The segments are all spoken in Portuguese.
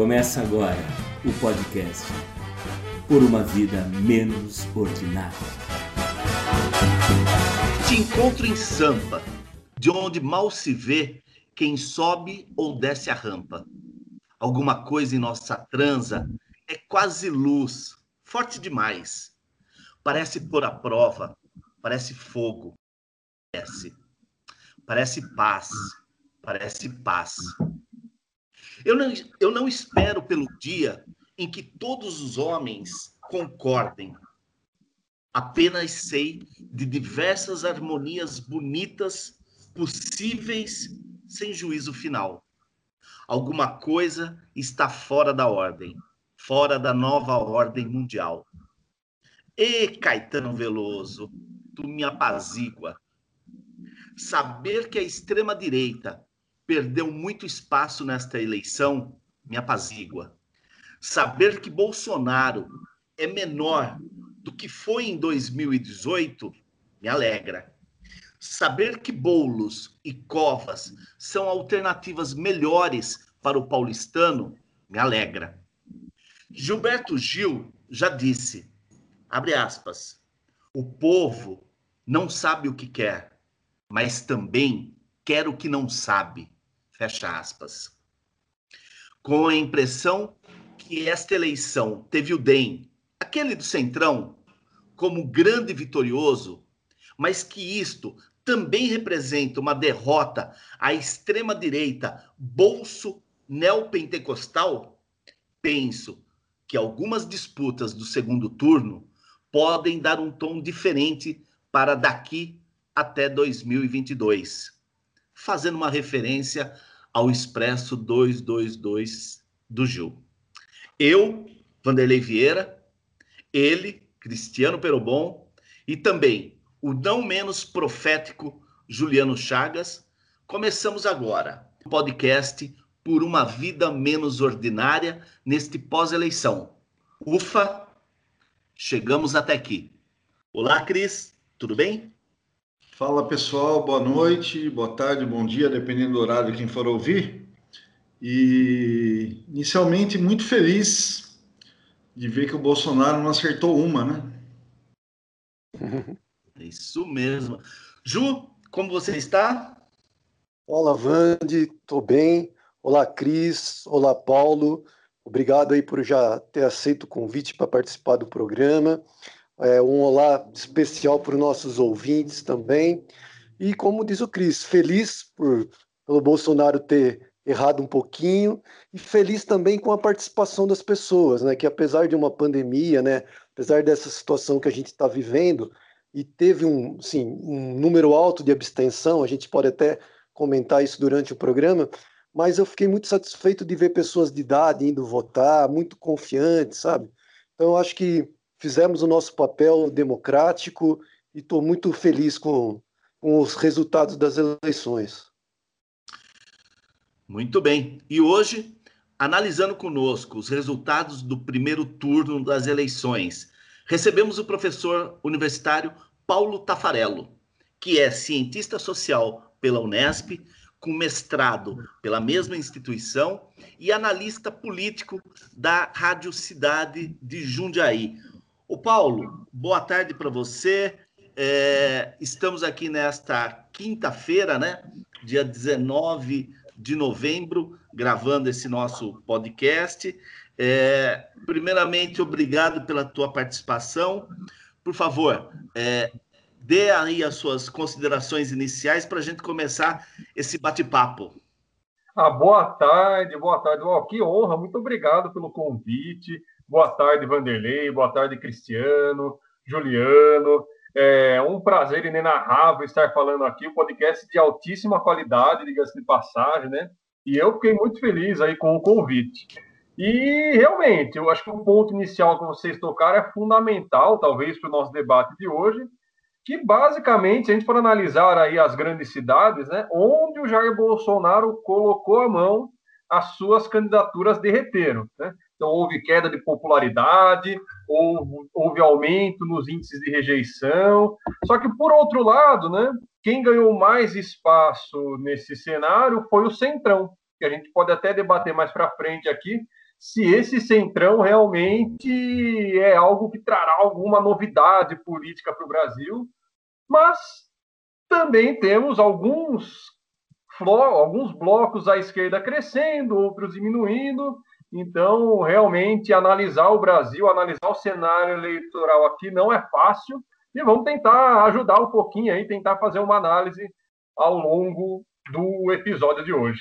Começa agora o podcast Por uma Vida Menos Ordinária. Te encontro em Sampa, de onde mal se vê quem sobe ou desce a rampa. Alguma coisa em nossa transa é quase luz, forte demais. Parece pôr a prova, parece fogo, parece, parece paz, parece paz. Eu não, eu não espero pelo dia em que todos os homens concordem. Apenas sei de diversas harmonias bonitas possíveis sem juízo final. Alguma coisa está fora da ordem, fora da nova ordem mundial. E Caetano Veloso, tu me apazigua. Saber que a extrema-direita perdeu muito espaço nesta eleição me apazigua. Saber que Bolsonaro é menor do que foi em 2018 me alegra. Saber que Bolos e Covas são alternativas melhores para o paulistano me alegra. Gilberto Gil já disse, abre aspas, o povo não sabe o que quer, mas também quer o que não sabe. Fecha aspas. Com a impressão que esta eleição teve o DEM, aquele do Centrão, como grande vitorioso, mas que isto também representa uma derrota à extrema-direita bolso neopentecostal, penso que algumas disputas do segundo turno podem dar um tom diferente para daqui até 2022, fazendo uma referência ao Expresso 222 do Gil. Eu, Vanderlei Vieira, ele, Cristiano Perobon, e também o não menos profético Juliano Chagas, começamos agora o podcast Por uma Vida Menos Ordinária neste pós-eleição. Ufa, chegamos até aqui. Olá, Cris, tudo bem? Fala pessoal, boa noite, boa tarde, bom dia, dependendo do horário de quem for ouvir. E inicialmente muito feliz de ver que o Bolsonaro não acertou uma, né? Isso mesmo. Ju, como você está? Olá, Vande, estou bem. Olá, Cris. Olá, Paulo. Obrigado aí por já ter aceito o convite para participar do programa. É, um olá especial para os nossos ouvintes também. E como diz o Cris, feliz por pelo Bolsonaro ter errado um pouquinho e feliz também com a participação das pessoas, né? Que apesar de uma pandemia, né? Apesar dessa situação que a gente está vivendo e teve um, sim, um número alto de abstenção, a gente pode até comentar isso durante o programa, mas eu fiquei muito satisfeito de ver pessoas de idade indo votar, muito confiantes, sabe? Então, eu acho que fizemos o nosso papel democrático e estou muito feliz com, com os resultados das eleições. Muito bem. E hoje, analisando conosco os resultados do primeiro turno das eleições, recebemos o professor universitário Paulo Tafarello, que é cientista social pela Unesp, com mestrado pela mesma instituição e analista político da Rádio Cidade de Jundiaí. O Paulo, boa tarde para você. É, estamos aqui nesta quinta-feira, né? Dia 19 de novembro, gravando esse nosso podcast. É, primeiramente, obrigado pela tua participação. Por favor, é, dê aí as suas considerações iniciais para a gente começar esse bate-papo. Ah, boa tarde, boa tarde. Oh, que honra, muito obrigado pelo convite. Boa tarde, Vanderlei. Boa tarde, Cristiano, Juliano. É um prazer inenarrável estar falando aqui. Um podcast de altíssima qualidade, diga-se de passagem, né? E eu fiquei muito feliz aí com o convite. E realmente, eu acho que o ponto inicial que vocês tocaram é fundamental, talvez, para o nosso debate de hoje, que basicamente, a gente for analisar aí as grandes cidades, né, onde o Jair Bolsonaro colocou a mão, as suas candidaturas derreteram. Né? Então, houve queda de popularidade, houve, houve aumento nos índices de rejeição. Só que, por outro lado, né, quem ganhou mais espaço nesse cenário foi o Centrão, que a gente pode até debater mais para frente aqui, se esse centrão realmente é algo que trará alguma novidade política para o Brasil, mas também temos alguns alguns blocos à esquerda crescendo, outros diminuindo. Então, realmente, analisar o Brasil, analisar o cenário eleitoral aqui não é fácil. E vamos tentar ajudar um pouquinho aí, tentar fazer uma análise ao longo do episódio de hoje.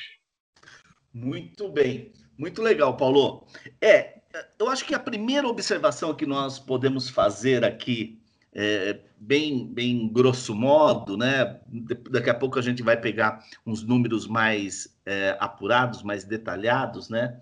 Muito bem, muito legal, Paulo. É, eu acho que a primeira observação que nós podemos fazer aqui, é, bem, bem grosso modo, né? Daqui a pouco a gente vai pegar uns números mais é, apurados, mais detalhados, né?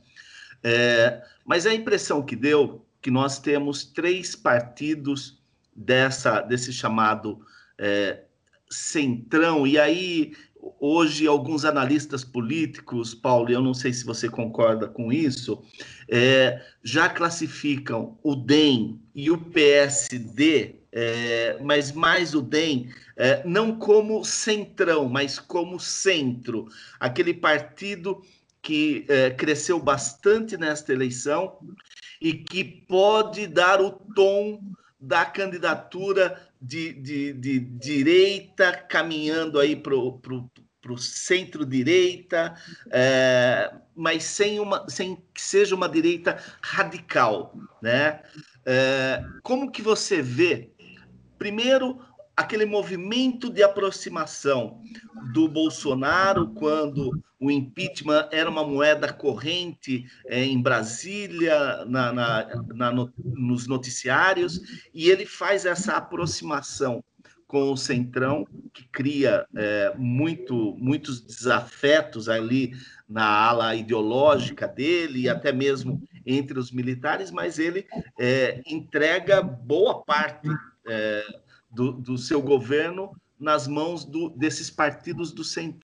É, mas a impressão que deu que nós temos três partidos dessa desse chamado é, centrão e aí hoje alguns analistas políticos, Paulo, eu não sei se você concorda com isso, é, já classificam o DEM e o PSD, é, mas mais o DEM, é, não como centrão, mas como centro, aquele partido que é, cresceu bastante nesta eleição e que pode dar o tom da candidatura de, de, de direita caminhando aí para o centro-direita, é, mas sem, uma, sem que seja uma direita radical. Né? É, como que você vê, primeiro, aquele movimento de aproximação do Bolsonaro quando o impeachment era uma moeda corrente é, em Brasília, na, na, na, no, nos noticiários, e ele faz essa aproximação com o Centrão, que cria é, muito, muitos desafetos ali na ala ideológica dele, e até mesmo entre os militares, mas ele é, entrega boa parte é, do, do seu governo nas mãos do, desses partidos do centro.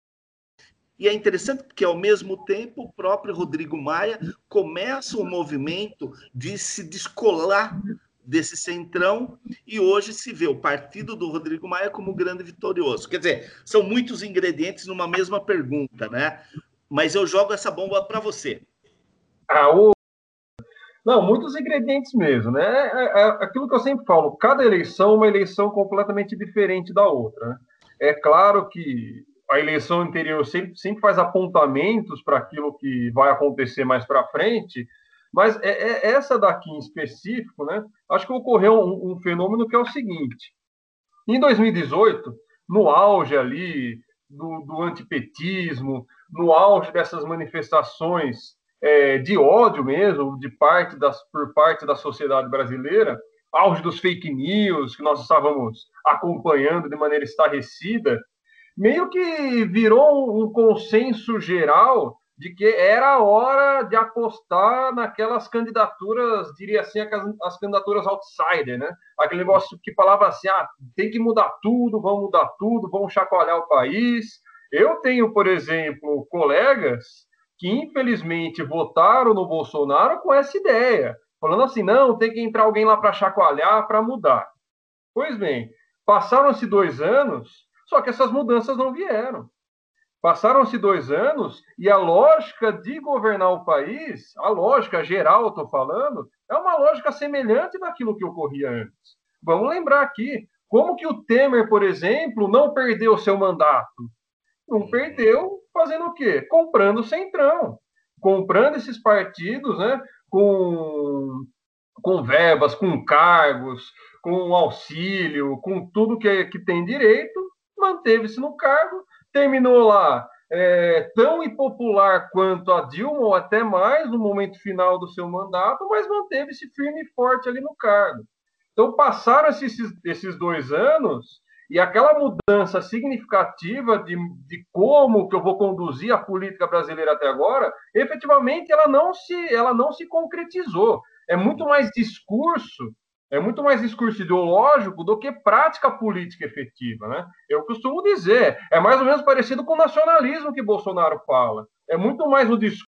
E é interessante porque, ao mesmo tempo, o próprio Rodrigo Maia começa um movimento de se descolar desse centrão e hoje se vê o partido do Rodrigo Maia como grande vitorioso. Quer dizer, são muitos ingredientes numa mesma pergunta, né? Mas eu jogo essa bomba para você. O não, muitos ingredientes mesmo, né? É, é, é aquilo que eu sempre falo, cada eleição é uma eleição completamente diferente da outra. Né? É claro que a eleição anterior sempre, sempre faz apontamentos para aquilo que vai acontecer mais para frente, mas é, é, essa daqui em específico, né? Acho que ocorreu um, um fenômeno que é o seguinte: em 2018, no auge ali do, do antipetismo, no auge dessas manifestações é, de ódio mesmo, de parte das, por parte da sociedade brasileira, auge dos fake news que nós estávamos acompanhando de maneira estarrecida, meio que virou um consenso geral de que era a hora de apostar naquelas candidaturas, diria assim, as candidaturas outsider, né? Aquele negócio que falava assim, ah, tem que mudar tudo, vamos mudar tudo, vamos chacoalhar o país. Eu tenho, por exemplo, colegas que infelizmente votaram no Bolsonaro com essa ideia, falando assim: não, tem que entrar alguém lá para chacoalhar, para mudar. Pois bem, passaram-se dois anos, só que essas mudanças não vieram. Passaram-se dois anos e a lógica de governar o país, a lógica geral, estou falando, é uma lógica semelhante daquilo que ocorria antes. Vamos lembrar aqui, como que o Temer, por exemplo, não perdeu seu mandato? Não perdeu fazendo o quê? Comprando o Centrão. Comprando esses partidos, né? Com, com verbas, com cargos, com auxílio, com tudo que, que tem direito, manteve-se no cargo, terminou lá é, tão impopular quanto a Dilma, ou até mais, no momento final do seu mandato, mas manteve-se firme e forte ali no cargo. Então, passaram esses, esses dois anos e aquela mudança significativa de, de como que eu vou conduzir a política brasileira até agora, efetivamente ela não se, ela não se concretizou. É muito mais discurso, é muito mais discurso ideológico do que prática política efetiva, né? Eu costumo dizer, é mais ou menos parecido com o nacionalismo que Bolsonaro fala. É muito mais o discurso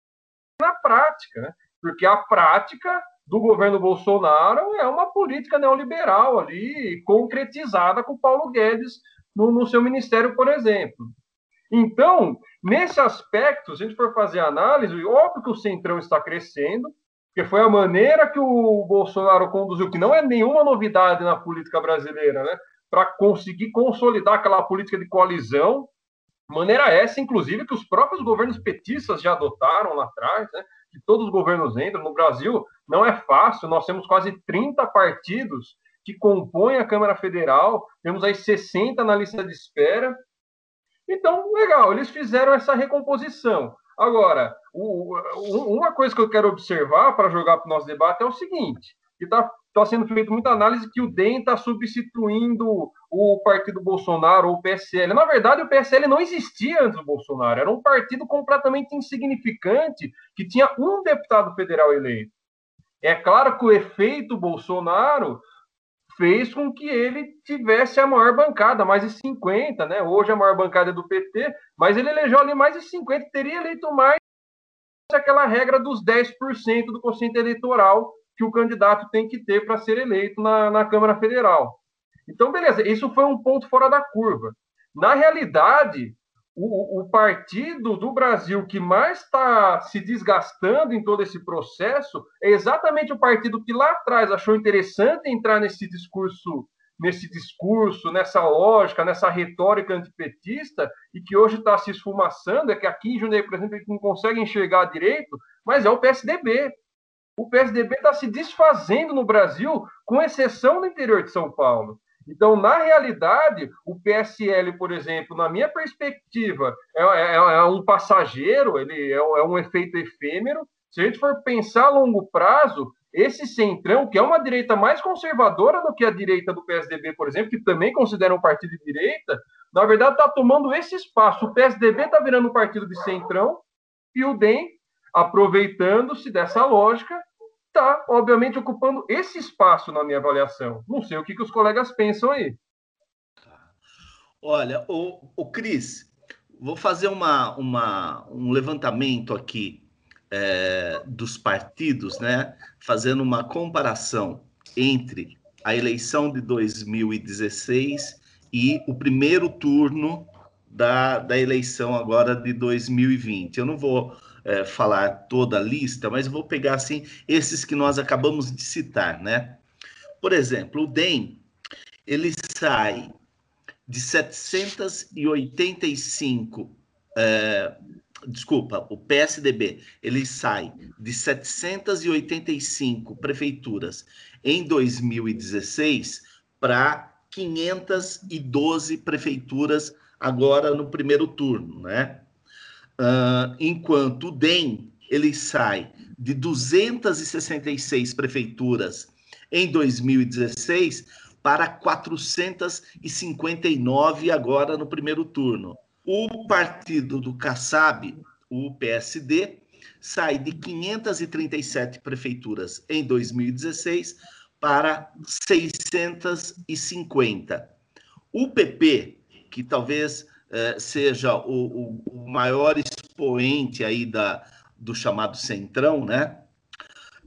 na prática, né? Porque a prática do governo Bolsonaro é uma política neoliberal ali, concretizada com Paulo Guedes no, no seu ministério, por exemplo. Então, nesse aspecto, se a gente for fazer análise, óbvio que o Centrão está crescendo, porque foi a maneira que o Bolsonaro conduziu, que não é nenhuma novidade na política brasileira, né? Para conseguir consolidar aquela política de coalizão, maneira essa, inclusive, que os próprios governos petistas já adotaram lá atrás, né? Que todos os governos entram. No Brasil não é fácil, nós temos quase 30 partidos que compõem a Câmara Federal, temos aí 60 na lista de espera. Então, legal, eles fizeram essa recomposição. Agora, o, uma coisa que eu quero observar para jogar para o nosso debate é o seguinte: que está tá sendo feita muita análise que o DEM está substituindo o partido Bolsonaro ou o PSL. Na verdade, o PSL não existia antes do Bolsonaro, era um partido completamente insignificante que tinha um deputado federal eleito. É claro que o efeito Bolsonaro fez com que ele tivesse a maior bancada, mais de 50, né? Hoje a maior bancada é do PT, mas ele elegeu ali mais de 50, teria eleito mais aquela regra dos 10% do quociente eleitoral que o candidato tem que ter para ser eleito na, na Câmara Federal. Então, beleza, isso foi um ponto fora da curva. Na realidade, o, o partido do Brasil que mais está se desgastando em todo esse processo é exatamente o partido que lá atrás achou interessante entrar nesse discurso, nesse discurso, nessa lógica, nessa retórica antipetista e que hoje está se esfumaçando. É que aqui em Jundiaí, por exemplo, gente não consegue enxergar direito, mas é o PSDB. O PSDB está se desfazendo no Brasil, com exceção do interior de São Paulo. Então, na realidade, o PSL, por exemplo, na minha perspectiva, é, é, é um passageiro, ele é, é, um efeito efêmero. Se a gente for pensar a longo prazo, esse centrão, que é uma direita mais conservadora do que a direita do PSDB, por exemplo, que também considera um partido de direita, na verdade está tomando esse espaço. O PSDB está virando um partido de centrão e o DEM, aproveitando-se dessa lógica, está, obviamente, ocupando esse espaço na minha avaliação. Não sei o que, que os colegas pensam aí. Olha, o, o Cris, vou fazer uma, uma, um levantamento aqui é, dos partidos, né? Fazendo uma comparação entre a eleição de 2016 e o primeiro turno da, da eleição agora de 2020. Eu não vou é, falar toda a lista, mas vou pegar assim esses que nós acabamos de citar, né? Por exemplo, o DEM ele sai de 785, é, desculpa, o PSDB ele sai de 785 prefeituras em 2016 para 512 prefeituras agora no primeiro turno, né? Uh, enquanto o DEM ele sai de 266 prefeituras em 2016 para 459 agora no primeiro turno. O partido do Kassab, o PSD, sai de 537 prefeituras em 2016 para 650. O PP, que talvez é, seja o, o, o, maior expoente aí da, do chamado Centrão, né?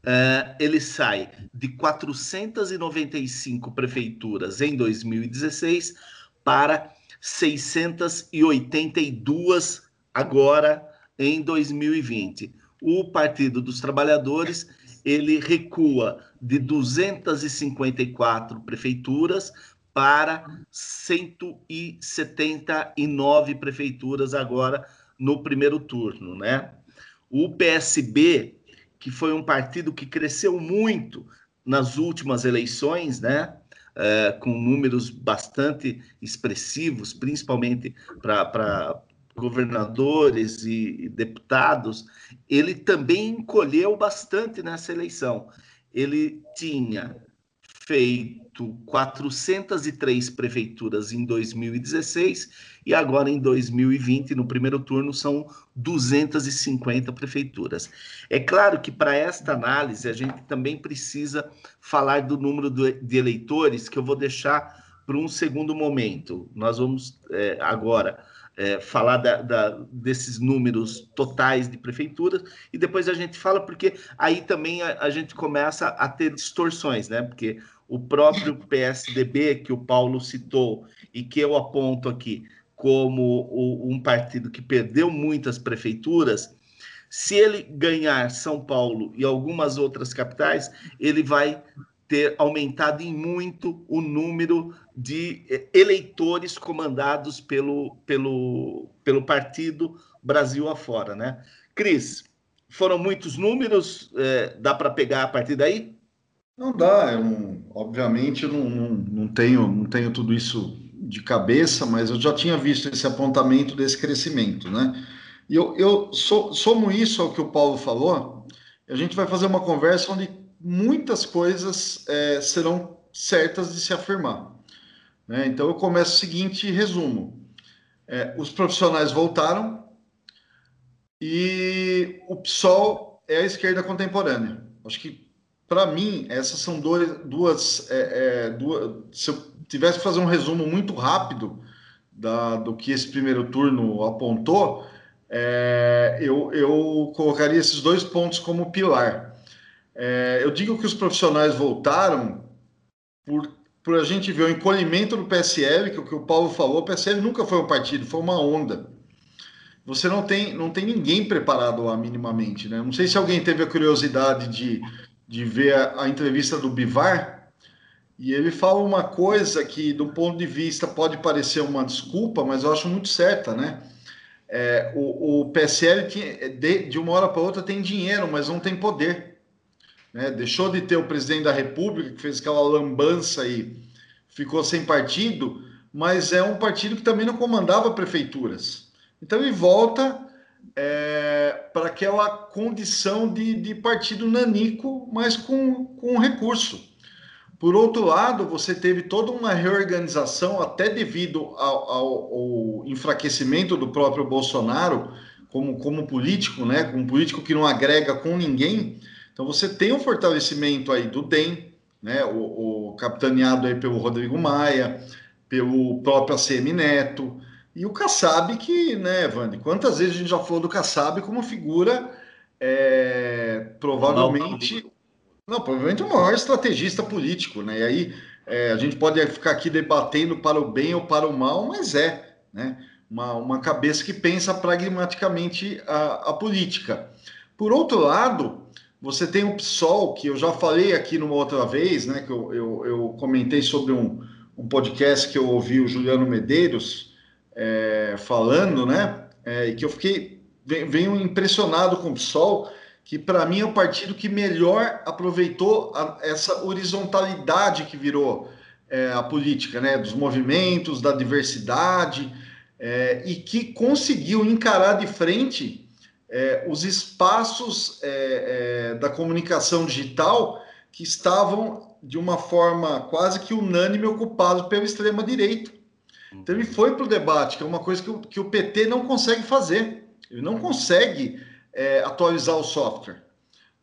É, ele sai de 495 prefeituras em 2016 para 682 agora em 2020. O Partido dos Trabalhadores ele recua de 254 prefeituras para 179 prefeituras agora no primeiro turno, né? O PSB, que foi um partido que cresceu muito nas últimas eleições, né? É, com números bastante expressivos, principalmente para governadores e deputados, ele também encolheu bastante nessa eleição. Ele tinha feito 403 prefeituras em 2016 e agora em 2020, no primeiro turno, são 250 prefeituras. É claro que para esta análise a gente também precisa falar do número de eleitores, que eu vou deixar para um segundo momento. Nós vamos é, agora é, falar da, da, desses números totais de prefeituras e depois a gente fala, porque aí também a, a gente começa a ter distorções, né? Porque o próprio PSDB que o Paulo citou e que eu aponto aqui como o, um partido que perdeu muitas prefeituras, se ele ganhar São Paulo e algumas outras capitais, ele vai ter aumentado em muito o número de eh, eleitores comandados pelo, pelo, pelo partido Brasil afora, né? Cris, foram muitos números, é, dá para pegar a partir daí? Não dá, eu não, obviamente não, não, não, tenho, não tenho tudo isso de cabeça, mas eu já tinha visto esse apontamento desse crescimento, né? E eu, eu somo isso ao que o Paulo falou, a gente vai fazer uma conversa onde muitas coisas é, serão certas de se afirmar. Né? Então eu começo o seguinte resumo: é, os profissionais voltaram e o PSOL é a esquerda contemporânea. Acho que para mim essas são dois, duas, é, é, duas. Se eu tivesse que fazer um resumo muito rápido da, do que esse primeiro turno apontou, é, eu, eu colocaria esses dois pontos como pilar. É, eu digo que os profissionais voltaram por, por a gente ver o encolhimento do PSL, que é o que o Paulo falou, o PSL nunca foi um partido, foi uma onda. Você não tem, não tem ninguém preparado lá minimamente, né? Não sei se alguém teve a curiosidade de, de ver a, a entrevista do Bivar, e ele fala uma coisa que, do ponto de vista, pode parecer uma desculpa, mas eu acho muito certa, né? É, o, o PSL de, de uma hora para outra tem dinheiro, mas não tem poder né? Deixou de ter o presidente da República, que fez aquela lambança e ficou sem partido, mas é um partido que também não comandava prefeituras. Então ele volta é, para aquela condição de, de, partido nanico, mas com, com recurso. Por outro lado, você teve toda uma reorganização, até devido ao, ao, ao enfraquecimento do próprio Bolsonaro como, como político, né? como um político que não agrega com ninguém então você tem um fortalecimento aí do DEM, né, o, o capitaneado aí pelo Rodrigo Maia, pelo próprio ACM Neto, e o Kassab que, né, Vande, quantas vezes a gente já falou do Kassab como figura é, provavelmente, não, provavelmente o maior estrategista político, né, e aí é, a gente pode ficar aqui debatendo para o bem ou para o mal, mas é, né, uma, uma cabeça que pensa pragmaticamente a, a política. Por outro lado, você tem o PSOL, que eu já falei aqui numa outra vez, né? Que eu, eu, eu comentei sobre um, um podcast que eu ouvi o Juliano Medeiros é, falando, né? É, que eu fiquei venho impressionado com o PSOL, que para mim é o partido que melhor aproveitou a, essa horizontalidade que virou é, a política, né? Dos movimentos, da diversidade, é, e que conseguiu encarar de frente é, os espaços é, é, da comunicação digital que estavam de uma forma quase que unânime ocupados pela extrema direita. Então ele foi para o debate, que é uma coisa que o, que o PT não consegue fazer. Ele não consegue é, atualizar o software.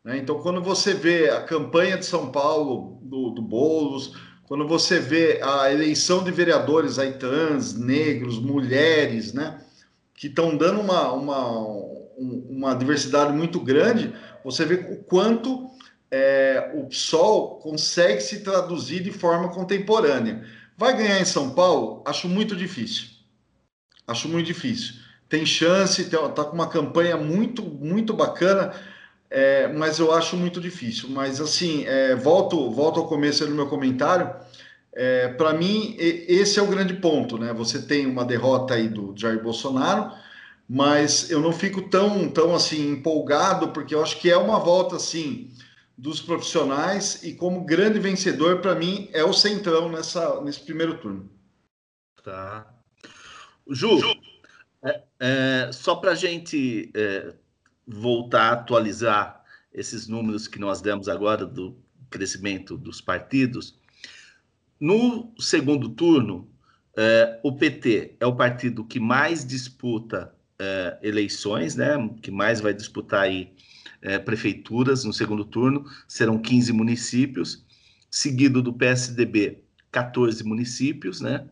Né? Então, quando você vê a campanha de São Paulo do, do Boulos, quando você vê a eleição de vereadores aí trans, negros, mulheres, né, que estão dando uma, uma, uma diversidade muito grande, você vê o quanto é, o PSOL consegue se traduzir de forma contemporânea. Vai ganhar em São Paulo? Acho muito difícil. Acho muito difícil. Tem chance, está com uma campanha muito, muito bacana, é, mas eu acho muito difícil. Mas assim, é, volto, volto ao começo do meu comentário. É, Para mim, esse é o grande ponto, né? Você tem uma derrota aí do Jair Bolsonaro, mas eu não fico tão, tão assim empolgado, porque eu acho que é uma volta assim dos profissionais e como grande vencedor para mim é o Centrão nessa nesse primeiro turno. Tá. Ju, Ju. É, é, só para a gente é, voltar a atualizar esses números que nós demos agora do crescimento dos partidos, no segundo turno, é, o PT é o partido que mais disputa é, eleições, né, que mais vai disputar aí é, prefeituras no segundo turno, serão 15 municípios, seguido do PSDB, 14 municípios, né,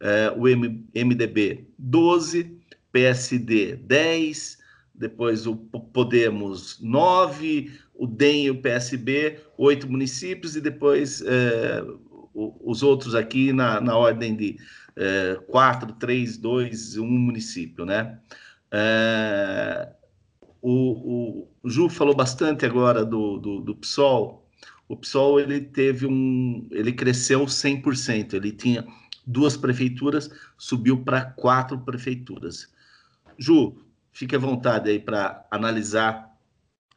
é, o M, MDB, 12, PSD, 10, depois o Podemos, 9, o DEM e o PSB, 8 municípios, e depois é, os outros aqui na, na ordem de é, quatro, três, dois, um município, né? É, o, o, Ju falou bastante agora do, do, do PSOL. O PSOL ele teve um, ele cresceu 100%. Ele tinha duas prefeituras, subiu para quatro prefeituras. Ju, fique à vontade aí para analisar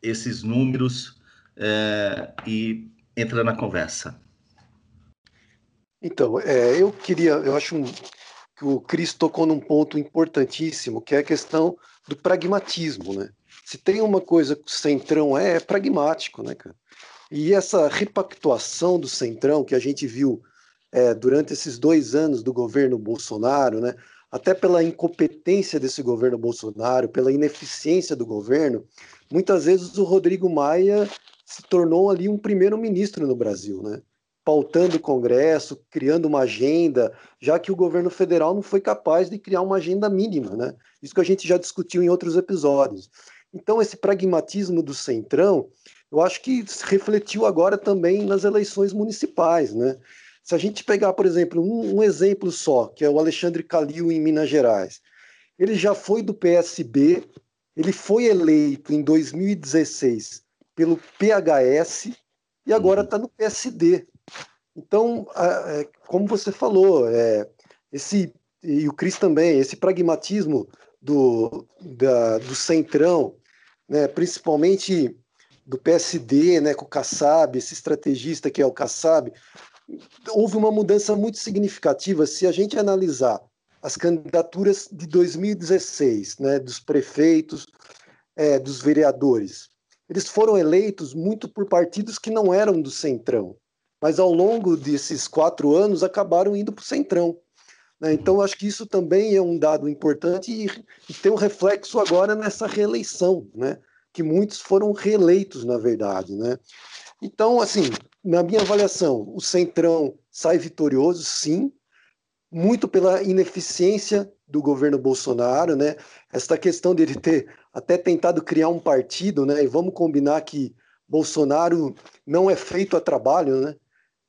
esses números é, e entra na conversa. Então, é, eu queria, eu acho um, o Cris tocou num ponto importantíssimo, que é a questão do pragmatismo, né? Se tem uma coisa que o Centrão é, é pragmático, né, cara? E essa repactuação do Centrão que a gente viu é, durante esses dois anos do governo Bolsonaro, né? Até pela incompetência desse governo Bolsonaro, pela ineficiência do governo, muitas vezes o Rodrigo Maia se tornou ali um primeiro-ministro no Brasil, né? Pautando o Congresso, criando uma agenda, já que o governo federal não foi capaz de criar uma agenda mínima, né? Isso que a gente já discutiu em outros episódios. Então, esse pragmatismo do Centrão, eu acho que refletiu agora também nas eleições municipais, né? Se a gente pegar, por exemplo, um, um exemplo só, que é o Alexandre Calil em Minas Gerais, ele já foi do PSB, ele foi eleito em 2016 pelo PHS e agora está uhum. no PSD. Então, é, como você falou, é, esse e o Cris também, esse pragmatismo do, da, do centrão, né, principalmente do PSD, né, com o Kassab, esse estrategista que é o Kassab, houve uma mudança muito significativa se a gente analisar as candidaturas de 2016, né, dos prefeitos, é, dos vereadores. Eles foram eleitos muito por partidos que não eram do centrão mas ao longo desses quatro anos acabaram indo para o centrão. Né? Então, acho que isso também é um dado importante e, e tem um reflexo agora nessa reeleição, né? que muitos foram reeleitos, na verdade. Né? Então, assim, na minha avaliação, o centrão sai vitorioso, sim, muito pela ineficiência do governo Bolsonaro, né? Esta questão dele ter até tentado criar um partido, né? E vamos combinar que Bolsonaro não é feito a trabalho, né?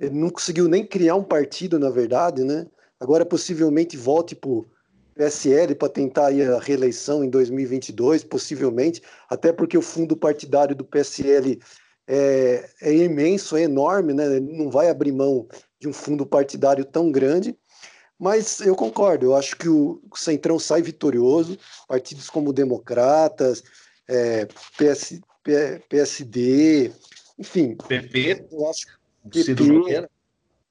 Ele não conseguiu nem criar um partido, na verdade, né? Agora possivelmente volte para o PSL para tentar a reeleição em 2022, possivelmente, até porque o fundo partidário do PSL é, é imenso, é enorme, né? Ele não vai abrir mão de um fundo partidário tão grande. Mas eu concordo, eu acho que o Centrão sai vitorioso, partidos como Democratas, é, PS, PSD, enfim. PP, eu acho PP,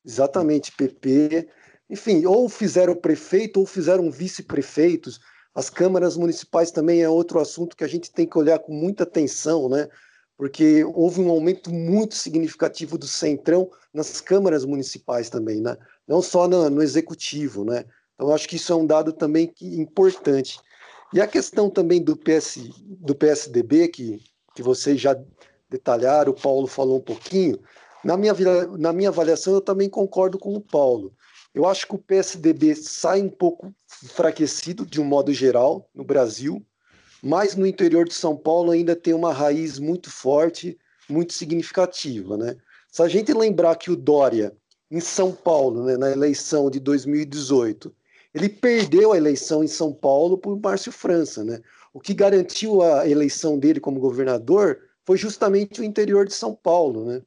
exatamente, PP. Enfim, ou fizeram prefeito ou fizeram vice-prefeitos. As câmaras municipais também é outro assunto que a gente tem que olhar com muita atenção, né? Porque houve um aumento muito significativo do centrão nas câmaras municipais também, né? Não só no, no executivo, né? Então, acho que isso é um dado também que, importante. E a questão também do, PS, do PSDB, que, que vocês já detalharam, o Paulo falou um pouquinho, na minha, na minha avaliação, eu também concordo com o Paulo. Eu acho que o PSDB sai um pouco enfraquecido, de um modo geral, no Brasil, mas no interior de São Paulo ainda tem uma raiz muito forte, muito significativa. Né? Se a gente lembrar que o Dória, em São Paulo, né, na eleição de 2018, ele perdeu a eleição em São Paulo por Márcio França. Né? O que garantiu a eleição dele como governador foi justamente o interior de São Paulo. Né?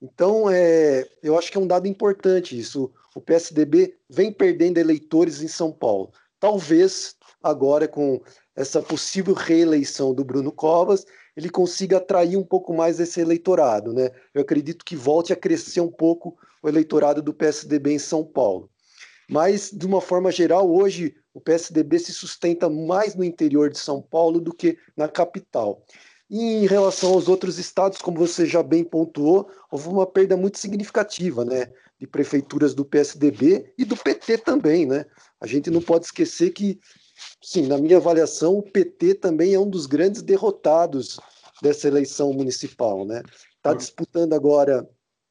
Então, é, eu acho que é um dado importante isso. O PSDB vem perdendo eleitores em São Paulo. Talvez agora, com essa possível reeleição do Bruno Covas, ele consiga atrair um pouco mais esse eleitorado. Né? Eu acredito que volte a crescer um pouco o eleitorado do PSDB em São Paulo. Mas, de uma forma geral, hoje o PSDB se sustenta mais no interior de São Paulo do que na capital. E em relação aos outros estados, como você já bem pontuou, houve uma perda muito significativa, né, de prefeituras do PSDB e do PT também, né? A gente não pode esquecer que, sim, na minha avaliação, o PT também é um dos grandes derrotados dessa eleição municipal, né? Está disputando agora,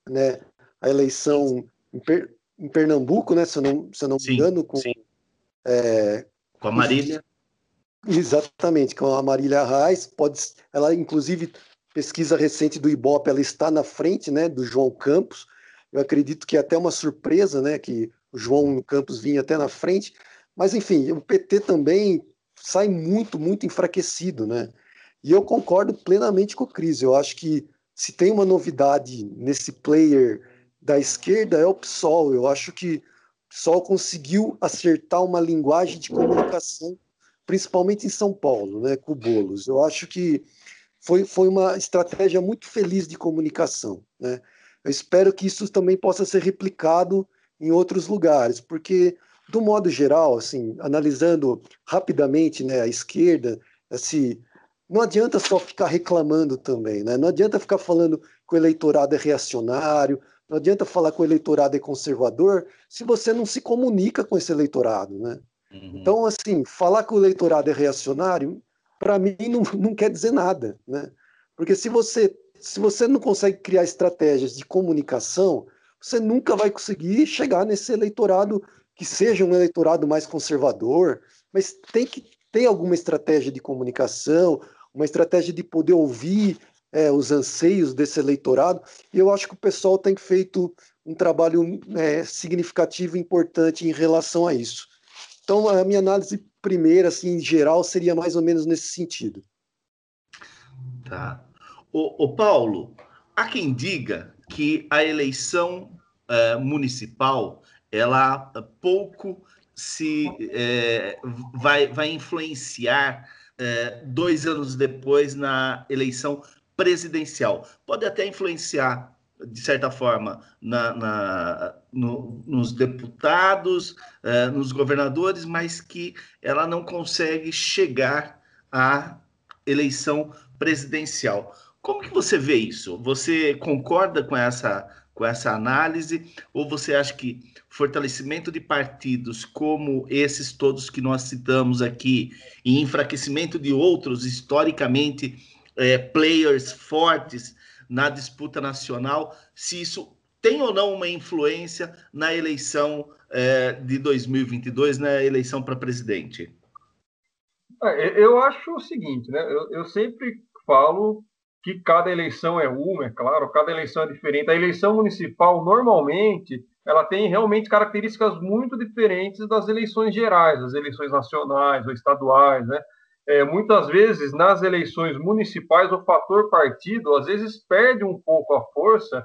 né, a eleição em, per em, Pernambuco, né? Se eu não, se eu não me engano, com, é, com a Marília. Exatamente, com a Marília Reis, pode, ela inclusive pesquisa recente do Ibope, ela está na frente, né, do João Campos. Eu acredito que é até uma surpresa, né, que o João Campos vinha até na frente, mas enfim, o PT também sai muito, muito enfraquecido, né? E eu concordo plenamente com o Cris. Eu acho que se tem uma novidade nesse player da esquerda é o PSOL. Eu acho que o PSOL conseguiu acertar uma linguagem de comunicação, principalmente em São Paulo, né, com o Boulos. Eu acho que foi, foi uma estratégia muito feliz de comunicação. Né? Eu espero que isso também possa ser replicado em outros lugares, porque, do modo geral, assim, analisando rapidamente né, a esquerda, assim, não adianta só ficar reclamando também, né? não adianta ficar falando que o eleitorado é reacionário, não adianta falar que o eleitorado é conservador se você não se comunica com esse eleitorado. Né? Uhum. Então, assim, falar que o eleitorado é reacionário, para mim, não, não quer dizer nada. Né? Porque se você se você não consegue criar estratégias de comunicação, você nunca vai conseguir chegar nesse eleitorado que seja um eleitorado mais conservador, mas tem que ter alguma estratégia de comunicação, uma estratégia de poder ouvir é, os anseios desse eleitorado, e eu acho que o pessoal tem feito um trabalho é, significativo e importante em relação a isso. Então, a minha análise primeira, assim, em geral, seria mais ou menos nesse sentido. Tá. O, o Paulo, há quem diga que a eleição uh, municipal ela pouco se é, vai, vai influenciar dois anos depois na eleição presidencial. Pode até influenciar, de certa forma, na, na no, nos deputados, é, nos governadores, mas que ela não consegue chegar à eleição presidencial. Como que você vê isso? Você concorda com essa, com essa análise ou você acha que fortalecimento de partidos como esses todos que nós citamos aqui e enfraquecimento de outros historicamente é, players fortes na disputa nacional, se isso tem ou não uma influência na eleição é, de 2022, na eleição para presidente? É, eu acho o seguinte, né? Eu, eu sempre falo que cada eleição é uma, é claro, cada eleição é diferente. A eleição municipal, normalmente, ela tem realmente características muito diferentes das eleições gerais, das eleições nacionais ou estaduais, né? É, muitas vezes, nas eleições municipais, o fator partido, às vezes, perde um pouco a força,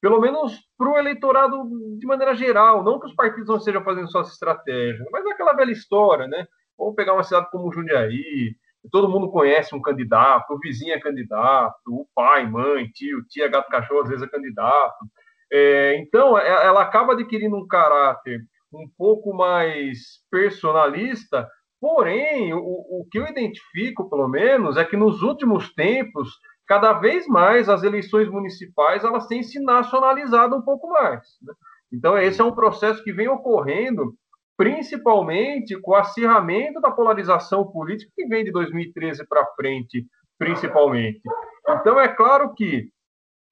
pelo menos para o eleitorado de maneira geral, não que os partidos não estejam fazendo suas estratégias, mas é aquela velha história, né? Vamos pegar uma cidade como Jundiaí, todo mundo conhece um candidato, o vizinho é candidato, o pai, mãe, tio, tia, gato, cachorro, às vezes é candidato. É, então, é, ela acaba adquirindo um caráter um pouco mais personalista, porém, o, o que eu identifico, pelo menos, é que nos últimos tempos, cada vez mais as eleições municipais elas têm se nacionalizado um pouco mais. Né? Então, esse é um processo que vem ocorrendo principalmente com o acirramento da polarização política que vem de 2013 para frente, principalmente. Então, é claro que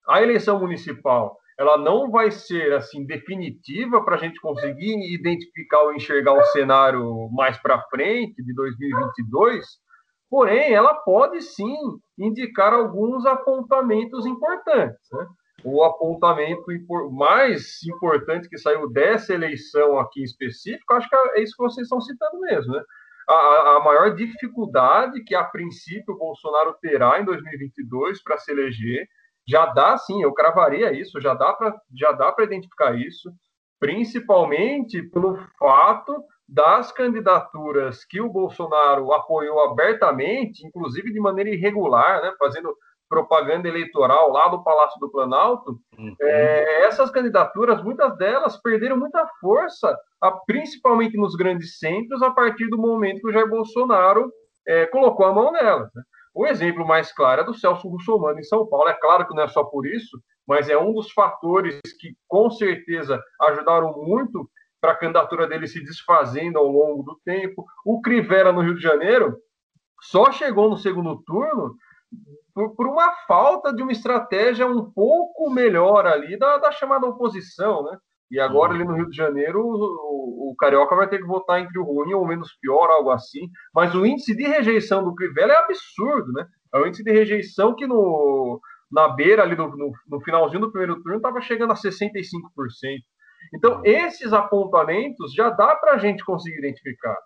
a eleição municipal ela não vai ser assim definitiva para a gente conseguir identificar ou enxergar o cenário mais para frente de 2022, porém ela pode sim indicar alguns apontamentos importantes. Né? o apontamento mais importante que saiu dessa eleição aqui em específico, acho que é isso que vocês estão citando mesmo, né? A, a maior dificuldade que, a princípio, o Bolsonaro terá em 2022 para se eleger, já dá, sim, eu cravaria isso, já dá para já dá para identificar isso, principalmente pelo fato das candidaturas que o Bolsonaro apoiou abertamente, inclusive de maneira irregular, né, fazendo propaganda eleitoral lá do Palácio do Planalto, uhum. é, essas candidaturas, muitas delas perderam muita força, a, principalmente nos grandes centros, a partir do momento que o Jair Bolsonaro é, colocou a mão nelas. Né? O exemplo mais claro é do Celso Russomano em São Paulo. É claro que não é só por isso, mas é um dos fatores que, com certeza, ajudaram muito para a candidatura dele se desfazendo ao longo do tempo. O Crivella, no Rio de Janeiro, só chegou no segundo turno por, uma falta de uma estratégia um pouco melhor ali da, da chamada oposição, né? E agora ali no Rio de Janeiro o, o, Carioca vai ter que votar entre o ruim ou menos pior, algo assim. Mas o índice de rejeição do Crivella é absurdo, né? É o índice de rejeição que no, na beira ali do, no, no finalzinho do primeiro turno estava chegando a 65%. Então, esses apontamentos já dá para a gente conseguir identificar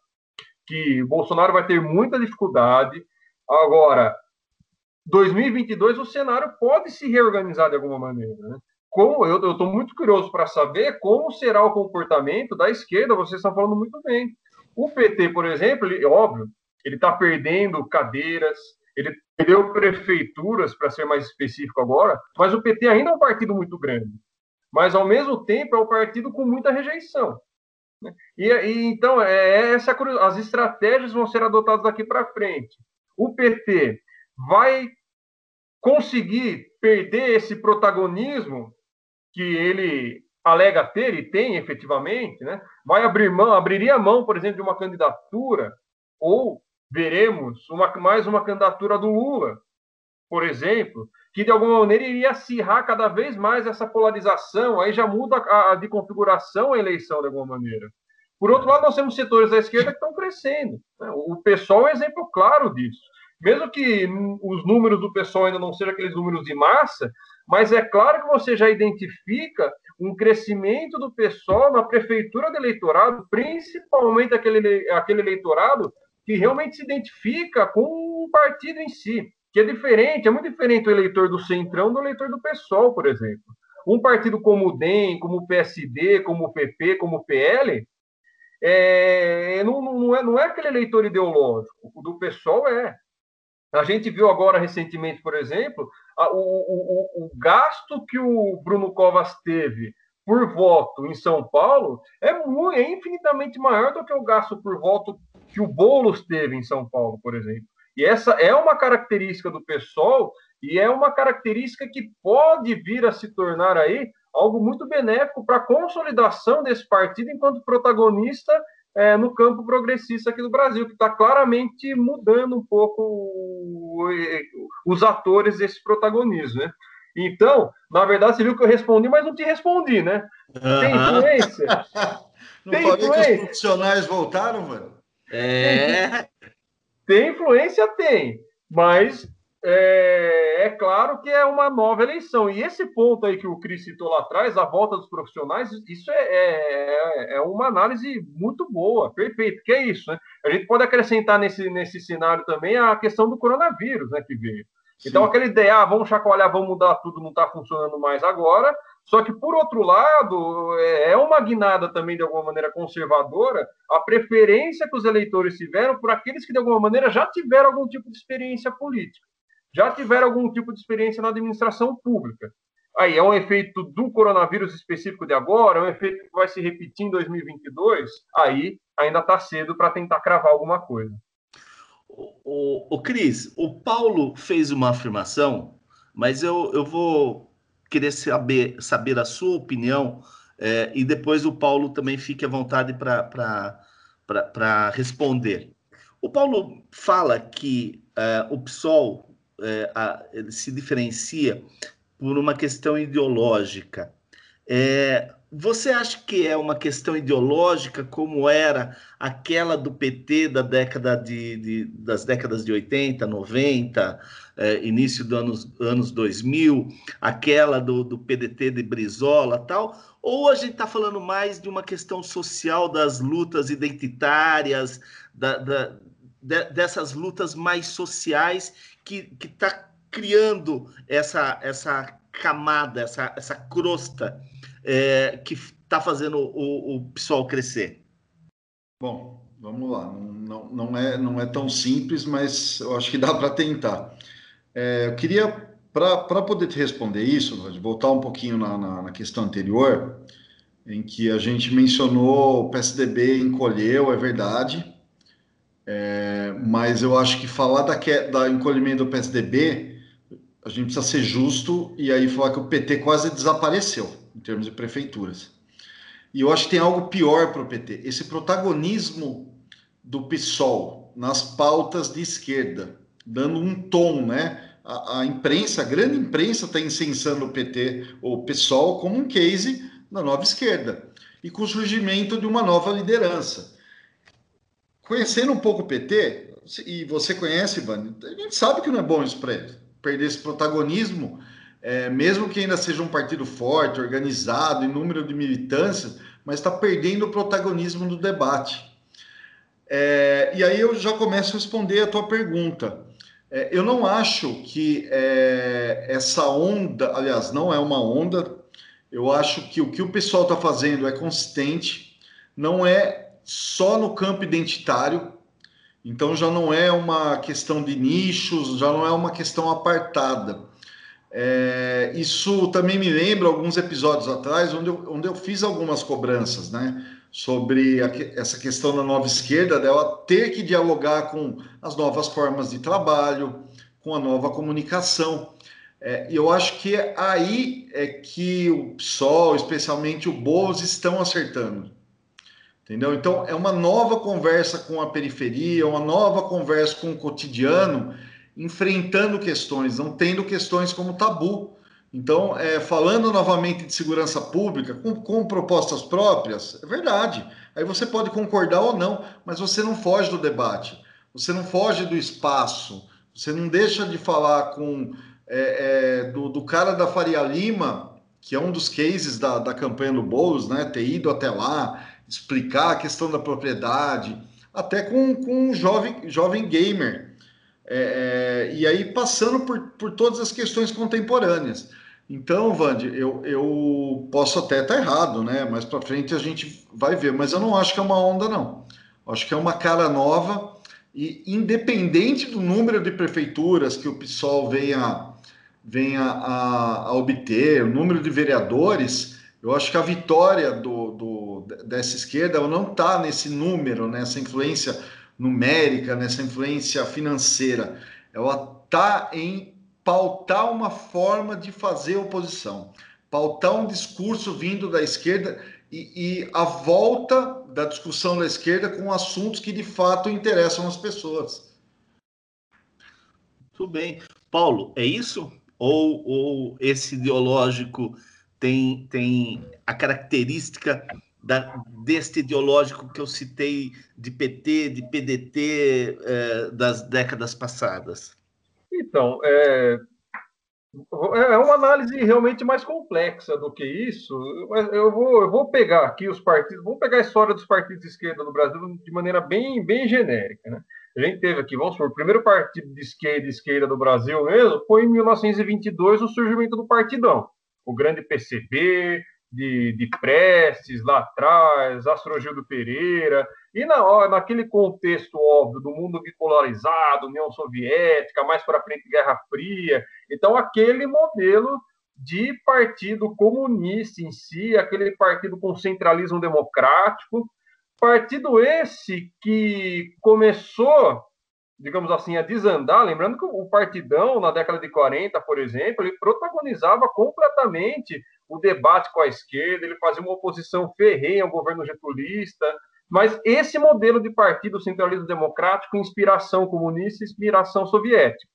que Bolsonaro vai ter muita dificuldade. Agora, 2022 o cenário pode se reorganizar de alguma maneira. Né? Como eu estou muito curioso para saber como será o comportamento da esquerda. Vocês estão falando muito bem. O PT, por exemplo, ele, óbvio, ele está perdendo cadeiras, ele perdeu prefeituras, para ser mais específico agora, mas o PT ainda é um partido muito grande. Mas, ao mesmo tempo, é um partido com muita rejeição. Né? E, e então, é, essa, as estratégias vão ser adotadas daqui para frente. O PT vai conseguir perder esse protagonismo que ele alega ter e tem efetivamente, né? vai abrir mão, abriria mão, por exemplo, de uma candidatura, ou veremos uma, mais uma candidatura do Lula, por exemplo, que de alguma maneira iria acirrar cada vez mais essa polarização, aí já muda a, a de configuração a eleição de alguma maneira. Por outro lado, nós temos setores da esquerda que estão crescendo. Né? O pessoal é um exemplo claro disso. Mesmo que os números do pessoal ainda não sejam aqueles números de massa, mas é claro que você já identifica um crescimento do pessoal na prefeitura de eleitorado, principalmente aquele, aquele eleitorado que realmente se identifica com o partido em si, que é diferente, é muito diferente o eleitor do Centrão do eleitor do PSOL, por exemplo. Um partido como o DEM, como o PSD, como o PP, como o PL, é, não, não, é, não é aquele eleitor ideológico, o do PSOL é. A gente viu agora recentemente, por exemplo, a, o, o, o, gasto que o Bruno Covas teve por voto em São Paulo é, muito, é infinitamente maior do que o gasto por voto que o Boulos teve em São Paulo, por exemplo. E essa é uma característica do PSOL e é uma característica que pode vir a se tornar aí algo muito benéfico para a consolidação desse partido enquanto protagonista é, no campo progressista aqui do Brasil, que está claramente mudando um pouco os atores desse protagonismo, né? Então, na verdade, você viu que eu respondi, mas não te respondi, né? Tem influência? não Tem influência? que os profissionais voltaram, mano? É. Tem influência? Tem. Mas é, é, claro que é uma nova eleição. E esse ponto aí que o Cris citou lá atrás, a volta dos profissionais, isso é, é, é, uma análise muito boa, perfeito, que é isso, né? A gente pode acrescentar nesse, nesse cenário também a questão do coronavírus, né, que veio. Então, aquela ideia, ah, vamos chacoalhar, vamos mudar tudo, não está funcionando mais agora. Só que, por outro lado, é, é uma guinada também, de alguma maneira, conservadora, a preferência que os eleitores tiveram por aqueles que, de alguma maneira, já tiveram algum tipo de experiência política já tiveram algum tipo de experiência na administração pública. Aí é um efeito do coronavírus específico de agora, é um efeito que vai se repetir em 2022. Aí ainda está cedo para tentar cravar alguma coisa. O, o, o Cris, o Paulo fez uma afirmação, mas eu, eu vou querer saber, saber a sua opinião é, e depois o Paulo também fique à vontade para responder. O Paulo fala que é, o PSOL é, a, ele se diferencia por uma questão ideológica. É, você acha que é uma questão ideológica como era aquela do PT da década de, de das décadas de 80, 90, é, início dos anos, anos 2000, aquela do, do PDT de Brizola tal? Ou a gente está falando mais de uma questão social das lutas identitárias, da, da, de, dessas lutas mais sociais que está criando essa, essa camada, essa, essa crosta é, que está fazendo o, o pessoal crescer? Bom, vamos lá. Não, não, é, não é tão simples, mas eu acho que dá para tentar. É, eu queria, para poder te responder isso, voltar um pouquinho na, na, na, questão anterior, em que a gente mencionou o PSDB encolheu, é verdade, é, mas eu acho que falar da, da encolhimento do PSDB, a gente precisa ser justo e aí falar que o PT quase desapareceu em termos de prefeituras. E eu acho que tem algo pior para o PT. Esse protagonismo do PSOL nas pautas de esquerda, dando um tom, né? A, a imprensa, a grande imprensa está incensando o PT, o PSOL, como um case da nova esquerda. E com o surgimento de uma nova liderança conhecendo um pouco o PT, e você conhece, Ivan, a gente sabe que não é bom isso para ele, perder esse protagonismo é, mesmo que ainda seja um partido forte, organizado, em número de militâncias, mas está perdendo o protagonismo do debate. É, e aí eu já começo a responder a tua pergunta. É, eu não acho que é, essa onda, aliás, não é uma onda, eu acho que o que o pessoal está fazendo é consistente, não é só no campo identitário, então já não é uma questão de nichos, já não é uma questão apartada. É, isso também me lembra alguns episódios atrás, onde eu, onde eu fiz algumas cobranças, né? Sobre a, essa questão da nova esquerda, dela ter que dialogar com as novas formas de trabalho, com a nova comunicação. É, eu acho que é aí é que o PSOL, especialmente o Boulos, estão acertando. Entendeu? Então, é uma nova conversa com a periferia, uma nova conversa com o cotidiano enfrentando questões, não tendo questões como tabu. Então, é, falando novamente de segurança pública, com, com, propostas próprias, é verdade. Aí você pode concordar ou não, mas você não foge do debate, você não foge do espaço, você não deixa de falar com é, é, do, do, cara da Faria Lima, que é um dos cases da, da campanha do Boulos, né? Ter ido até lá, explicar a questão da propriedade, até com, com um jovem, jovem gamer é, é, e aí passando por, por todas as questões contemporâneas. Então, Vande, eu, eu posso até estar errado, né? Mais para frente a gente vai ver, mas eu não acho que é uma onda, não. Acho que é uma cara nova e independente do número de prefeituras que o PSOL venha, venha a, a obter, o número de vereadores, eu acho que a vitória do, do dessa esquerda não está nesse número, nessa influência numérica, nessa influência financeira. Ela está em pautar uma forma de fazer oposição, pautar um discurso vindo da esquerda e, e a volta da discussão da esquerda com assuntos que de fato interessam as pessoas. Tudo bem. Paulo, é isso? Ou, ou esse ideológico tem, tem a característica da, deste ideológico que eu citei de PT, de PDT é, das décadas passadas? Então, é, é uma análise realmente mais complexa do que isso. Eu vou, eu vou pegar aqui os partidos, vou pegar a história dos partidos de esquerda no Brasil de maneira bem, bem genérica. Né? A gente teve aqui, vamos supor, o primeiro partido de esquerda, esquerda do Brasil mesmo foi em 1922 o surgimento do Partidão. O grande PCB, de, de Prestes lá atrás, Astrogildo Pereira, e na, naquele contexto óbvio do mundo bipolarizado, União Soviética, mais para frente Guerra Fria, então aquele modelo de partido comunista em si, aquele partido com centralismo democrático, partido esse que começou digamos assim, a desandar, lembrando que o Partidão, na década de 40, por exemplo, ele protagonizava completamente o debate com a esquerda, ele fazia uma oposição ferrenha ao governo getulista, mas esse modelo de partido centralismo democrático, inspiração comunista, inspiração soviética.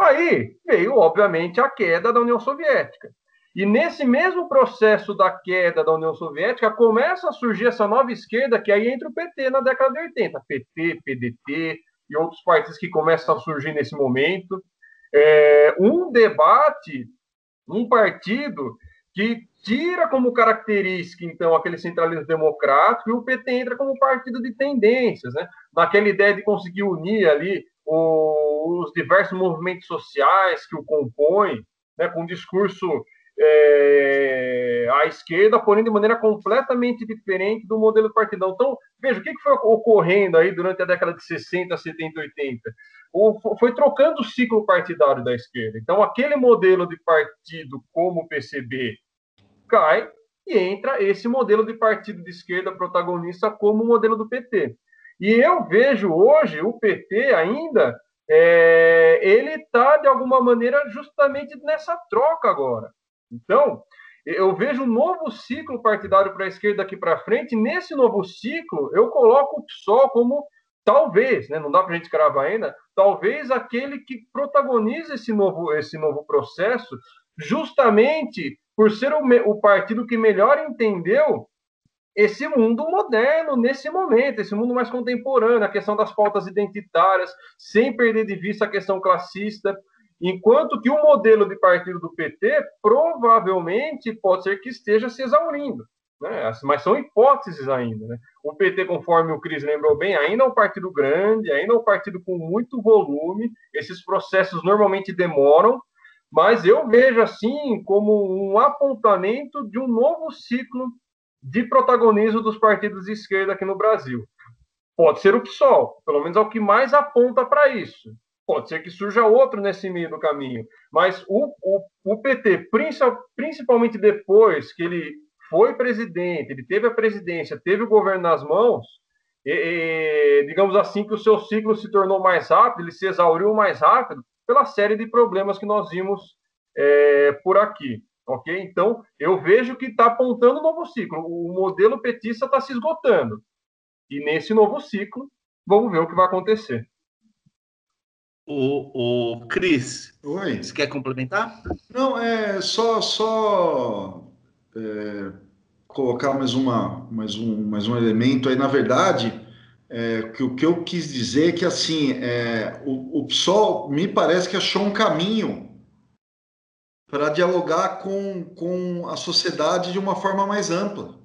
Aí veio, obviamente, a queda da União Soviética. E nesse mesmo processo da queda da União Soviética, começa a surgir essa nova esquerda, que aí entra o PT na década de 80. PT, PDT, e outros partidos que começam a surgir nesse momento. É, um debate, um partido que tira como característica, então, aquele centralismo democrático e o PT entra como partido de tendências, né? naquela ideia de conseguir unir ali os diversos movimentos sociais que o compõem, né? com um discurso é, à esquerda, porém de maneira completamente diferente do modelo do partidão. Então, veja, o que foi ocorrendo aí durante a década de 60, 70, 80? O, foi trocando o ciclo partidário da esquerda. Então, aquele modelo de partido como o PCB cai e entra esse modelo de partido de esquerda protagonista como o modelo do PT. E eu vejo hoje o PT ainda, é, ele está, de alguma maneira, justamente nessa troca agora. Então, eu vejo um novo ciclo partidário para a esquerda daqui para frente. Nesse novo ciclo, eu coloco o PSOL como talvez, né, não dá para a gente cravar ainda, talvez aquele que protagoniza esse novo, esse novo processo, justamente por ser o, o partido que melhor entendeu esse mundo moderno nesse momento, esse mundo mais contemporâneo, a questão das pautas identitárias, sem perder de vista a questão classista. Enquanto que o modelo de partido do PT provavelmente pode ser que esteja se exaurindo. Né? Mas são hipóteses ainda. Né? O PT, conforme o Cris lembrou bem, ainda é um partido grande, ainda é um partido com muito volume. Esses processos normalmente demoram, mas eu vejo assim como um apontamento de um novo ciclo de protagonismo dos partidos de esquerda aqui no Brasil. Pode ser o PSOL, pelo menos é o que mais aponta para isso. Pode ser que surja outro nesse meio do caminho. Mas o, o, o PT, principalmente depois que ele foi presidente, ele teve a presidência, teve o governo nas mãos, e, e, digamos assim que o seu ciclo se tornou mais rápido, ele se exauriu mais rápido pela série de problemas que nós vimos é, por aqui. Ok? Então, eu vejo que está apontando um novo ciclo. O modelo petista está se esgotando. E nesse novo ciclo, vamos ver o que vai acontecer. O, o Cris, Oi. você quer complementar? Não, é só, só é, colocar mais, uma, mais, um, mais um elemento aí. Na verdade, é, que o que eu quis dizer é que assim, é, o, o PSOL me parece que achou um caminho para dialogar com, com a sociedade de uma forma mais ampla.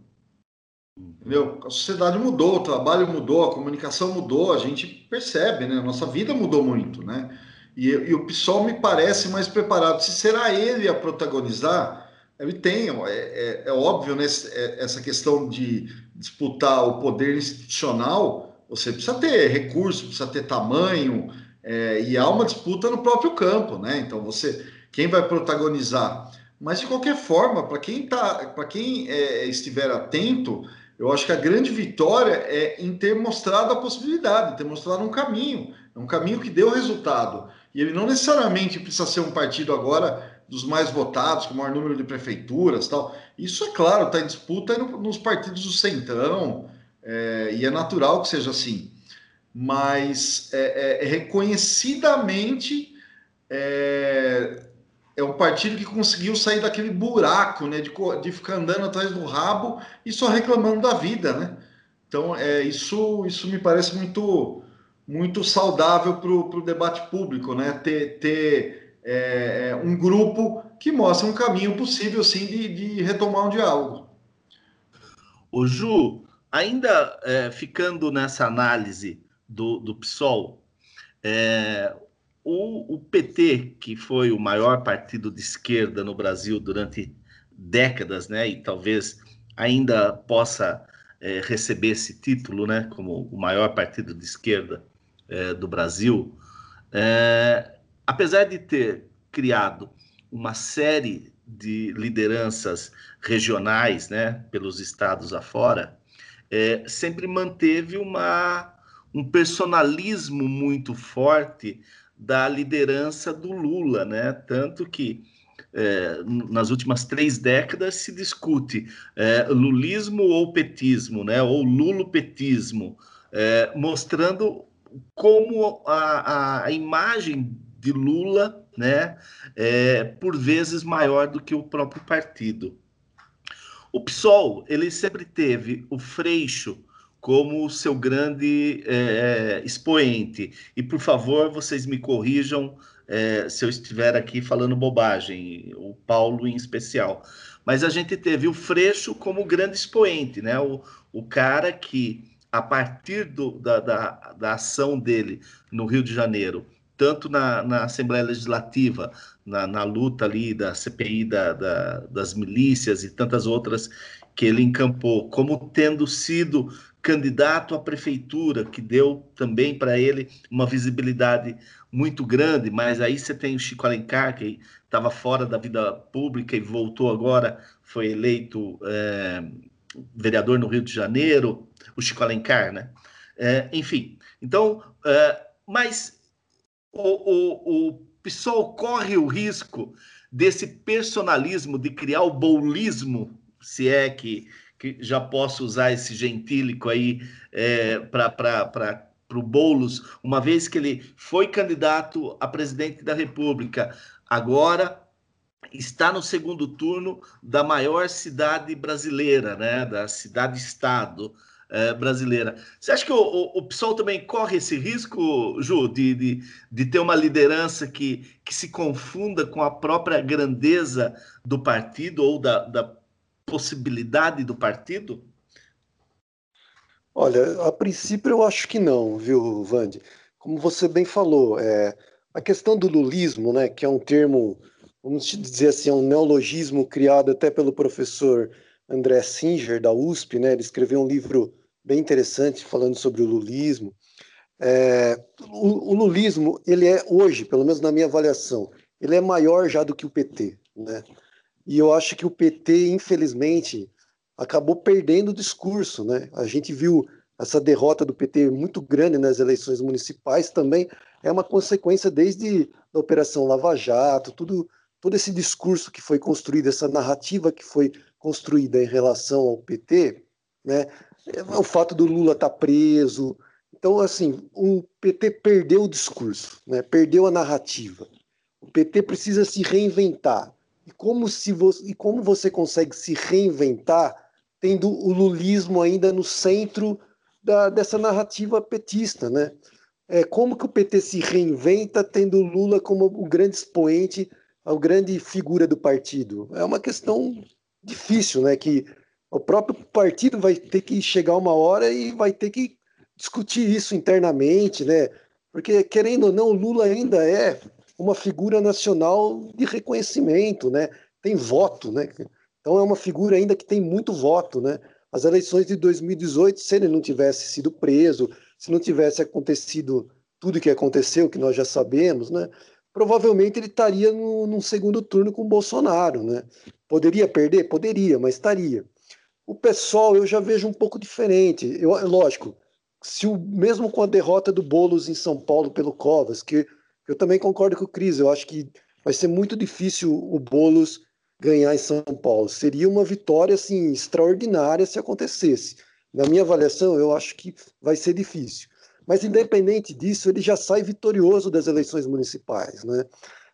A sociedade mudou, o trabalho mudou, a comunicação mudou, a gente percebe, né? A nossa vida mudou muito, né? E, e o PSOL me parece mais preparado. Se será ele a protagonizar, ele tem, é, é, é óbvio, né? É, essa questão de disputar o poder institucional, você precisa ter recurso, precisa ter tamanho, é, e há uma disputa no próprio campo, né? Então você, quem vai protagonizar? Mas de qualquer forma, para quem tá, para quem é, estiver atento, eu acho que a grande vitória é em ter mostrado a possibilidade, ter mostrado um caminho, um caminho que deu resultado. E ele não necessariamente precisa ser um partido agora dos mais votados, com o maior número de prefeituras tal. Isso é claro, está em disputa nos partidos do Centrão, é, e é natural que seja assim. Mas é, é reconhecidamente é, um partido que conseguiu sair daquele buraco, né, de, de ficar andando atrás do rabo e só reclamando da vida, né? Então, é, isso, isso me parece muito, muito saudável para o debate público, né? Ter, ter é, é, um grupo que mostra um caminho possível, sim, de, de retomar um diálogo. O Ju, ainda é, ficando nessa análise do, do PSOL, é, o, PT, que foi o maior partido de esquerda no Brasil durante décadas, né, e talvez ainda possa é, receber esse título, né, como o maior partido de esquerda é, do Brasil, é, apesar de ter criado uma série de lideranças regionais, né, pelos estados afora, é, sempre manteve uma, um personalismo muito forte da liderança do Lula, né? Tanto que é, nas últimas três décadas se discute é, lulismo ou petismo, né? Ou lulopetismo, é, mostrando como a, a, imagem de Lula, né, é por vezes maior do que o próprio partido. O PSOL ele sempre teve o Freixo como seu grande é, expoente. E, por favor, vocês me corrijam é, se eu estiver aqui falando bobagem, o Paulo em especial. Mas a gente teve o Freixo como grande expoente, né? o, o cara que, a partir do, da, da, da ação dele no Rio de Janeiro, tanto na, na Assembleia Legislativa, na, na, luta ali da CPI da, da, das milícias e tantas outras que ele encampou, como tendo sido candidato à prefeitura, que deu também para ele uma visibilidade muito grande, mas aí você tem o Chico Alencar, que estava fora da vida pública e voltou agora, foi eleito é, vereador no Rio de Janeiro, o Chico Alencar, né? É, enfim, então, é, mas o, o, o PSOL corre o risco desse personalismo, de criar o boulismo, se é que que já posso usar esse gentílico aí é, para o Boulos, uma vez que ele foi candidato a presidente da República, agora está no segundo turno da maior cidade brasileira, né, da cidade-estado. é, brasileira. Você acha que o, o, o, PSOL também corre esse risco, Ju, de, de, de ter uma liderança que, que se confunda com a própria grandeza do partido ou da, da possibilidade do partido? Olha, a princípio eu acho que não, viu, Vande? Como você bem falou, é, a questão do lulismo, né, que é um termo, vamos dizer assim, é um neologismo criado até pelo professor André Singer, da USP, né, ele escreveu um livro bem interessante falando sobre o lulismo. É, o, o, lulismo, ele é hoje, pelo menos na minha avaliação, ele é maior já do que o PT, né? E eu acho que o PT, infelizmente, acabou perdendo o discurso, né? A gente viu essa derrota do PT muito grande nas eleições municipais também é uma consequência desde a Operação Lava Jato, tudo, todo esse discurso que foi construído, essa narrativa que foi construída em relação ao PT, né? É o fato do Lula estar tá preso. Então, assim, o PT perdeu o discurso, né? perdeu a narrativa. O PT precisa se reinventar. E como, se e como você consegue se reinventar tendo o lulismo ainda no centro da, dessa narrativa petista, né? É, como que o PT se reinventa tendo o Lula como o grande expoente, a grande figura do partido? É uma questão difícil, né? Que o próprio partido vai ter que chegar uma hora e vai ter que discutir isso internamente, né? Porque, querendo ou não, o Lula ainda é uma figura nacional de reconhecimento, né? Tem voto, né? Então é uma figura ainda que tem muito voto, né? As eleições de 2018, se ele não tivesse sido preso, se não tivesse acontecido tudo que aconteceu, que nós já sabemos, né? Provavelmente ele estaria no, num segundo turno com o Bolsonaro, né? Poderia perder? Poderia, mas estaria. O pessoal eu já vejo um pouco diferente. Eu, lógico, se o mesmo com a derrota do Bolos em São Paulo pelo Covas, que eu também concordo com o Cris, eu acho que vai ser muito difícil o Bolos ganhar em São Paulo. Seria uma vitória assim extraordinária se acontecesse. Na minha avaliação, eu acho que vai ser difícil. Mas independente disso, ele já sai vitorioso das eleições municipais, né?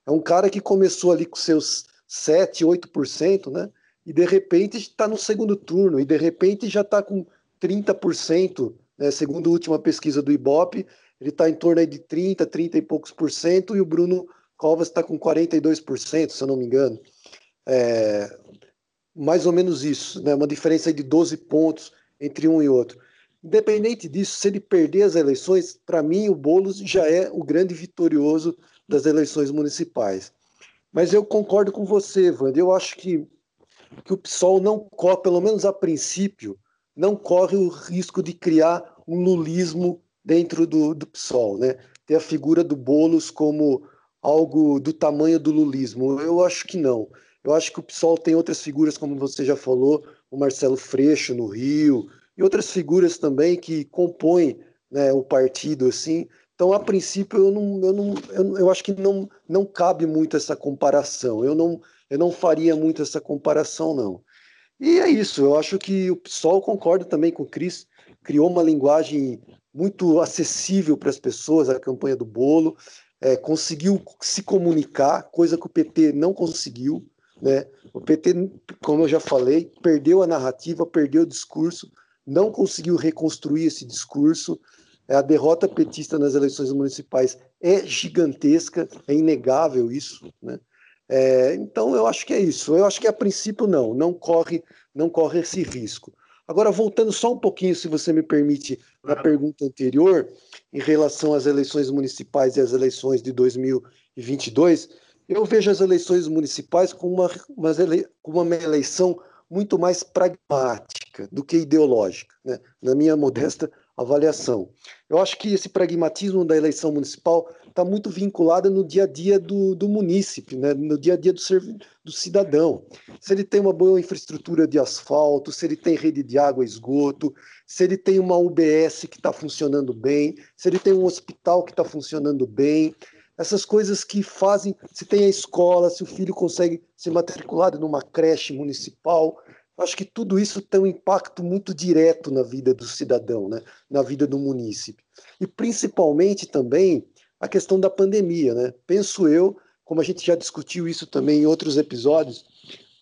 É um cara que começou ali com seus 7, 8%, né? E de repente está no segundo turno e de repente já está com 30%, né? segundo a última pesquisa do Ibope, ele está em torno de 30, 30 e poucos por cento e o Bruno Covas está com 42%, se eu não me engano. É, mais ou menos isso, né? uma diferença de 12 pontos entre um e outro. Independente disso, se ele perder as eleições, para mim o Boulos já é o grande vitorioso das eleições municipais. Mas eu concordo com você, Wander. Eu acho que, que o PSOL não corre, pelo menos a princípio, não corre o risco de criar um lulismo dentro do, do PSOL, né? Ter a figura do Boulos como algo do tamanho do lulismo. Eu acho que não. Eu acho que o PSOL tem outras figuras, como você já falou, o Marcelo Freixo no Rio, e outras figuras também que compõem né, o partido, assim. Então, a princípio, eu não, eu não, eu, eu, acho que não, não cabe muito essa comparação. Eu não, eu não faria muito essa comparação, não. E é isso. Eu acho que o PSOL concorda também com o Cris, criou uma linguagem muito acessível para as pessoas, a campanha do bolo, é, conseguiu se comunicar, coisa que o PT não conseguiu. Né? O PT, como eu já falei, perdeu a narrativa, perdeu o discurso, não conseguiu reconstruir esse discurso. A derrota petista nas eleições municipais é gigantesca, é inegável isso. Né? É, então eu acho que é isso. Eu acho que a princípio não, não corre, não corre esse risco. Agora voltando só um pouquinho, se você me permite, na pergunta anterior, em relação às eleições municipais e às eleições de 2022, eu vejo as eleições municipais como uma, uma, ele, uma eleição muito mais pragmática do que ideológica, né? na minha modesta avaliação. Eu acho que esse pragmatismo da eleição municipal está muito vinculado no dia a dia do, do munícipe, né? no dia a dia do, do cidadão. Se ele tem uma boa infraestrutura de asfalto, se ele tem rede de água e esgoto, se ele tem uma UBS que está funcionando bem, se ele tem um hospital que está funcionando bem, essas coisas que fazem, se tem a escola, se o filho consegue ser matriculado numa creche municipal, acho que tudo isso tem um impacto muito direto na vida do cidadão, né? na vida do munícipe. E principalmente também a questão da pandemia. Né? Penso eu, como a gente já discutiu isso também em outros episódios,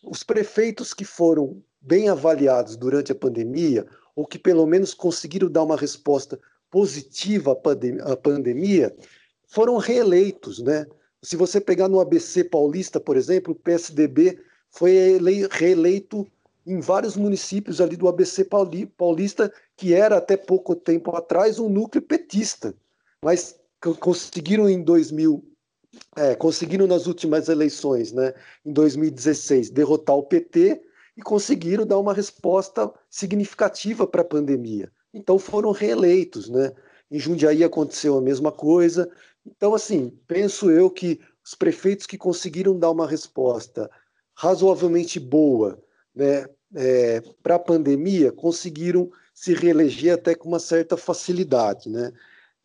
os prefeitos que foram bem avaliados durante a pandemia, ou que pelo menos conseguiram dar uma resposta positiva à pandemia, foram reeleitos, né? Se você pegar no ABC Paulista, por exemplo, o PSDB foi reeleito em vários municípios ali do ABC Paulista, que era até pouco tempo atrás um núcleo petista, mas conseguiram em 2000, é, conseguiram nas últimas eleições, né, em 2016, derrotar o PT e conseguiram dar uma resposta significativa para a pandemia. Então foram reeleitos, né? Em Jundiaí aconteceu a mesma coisa. Então, assim, penso eu que os prefeitos que conseguiram dar uma resposta razoavelmente boa né, é, para a pandemia conseguiram se reeleger até com uma certa facilidade. Né?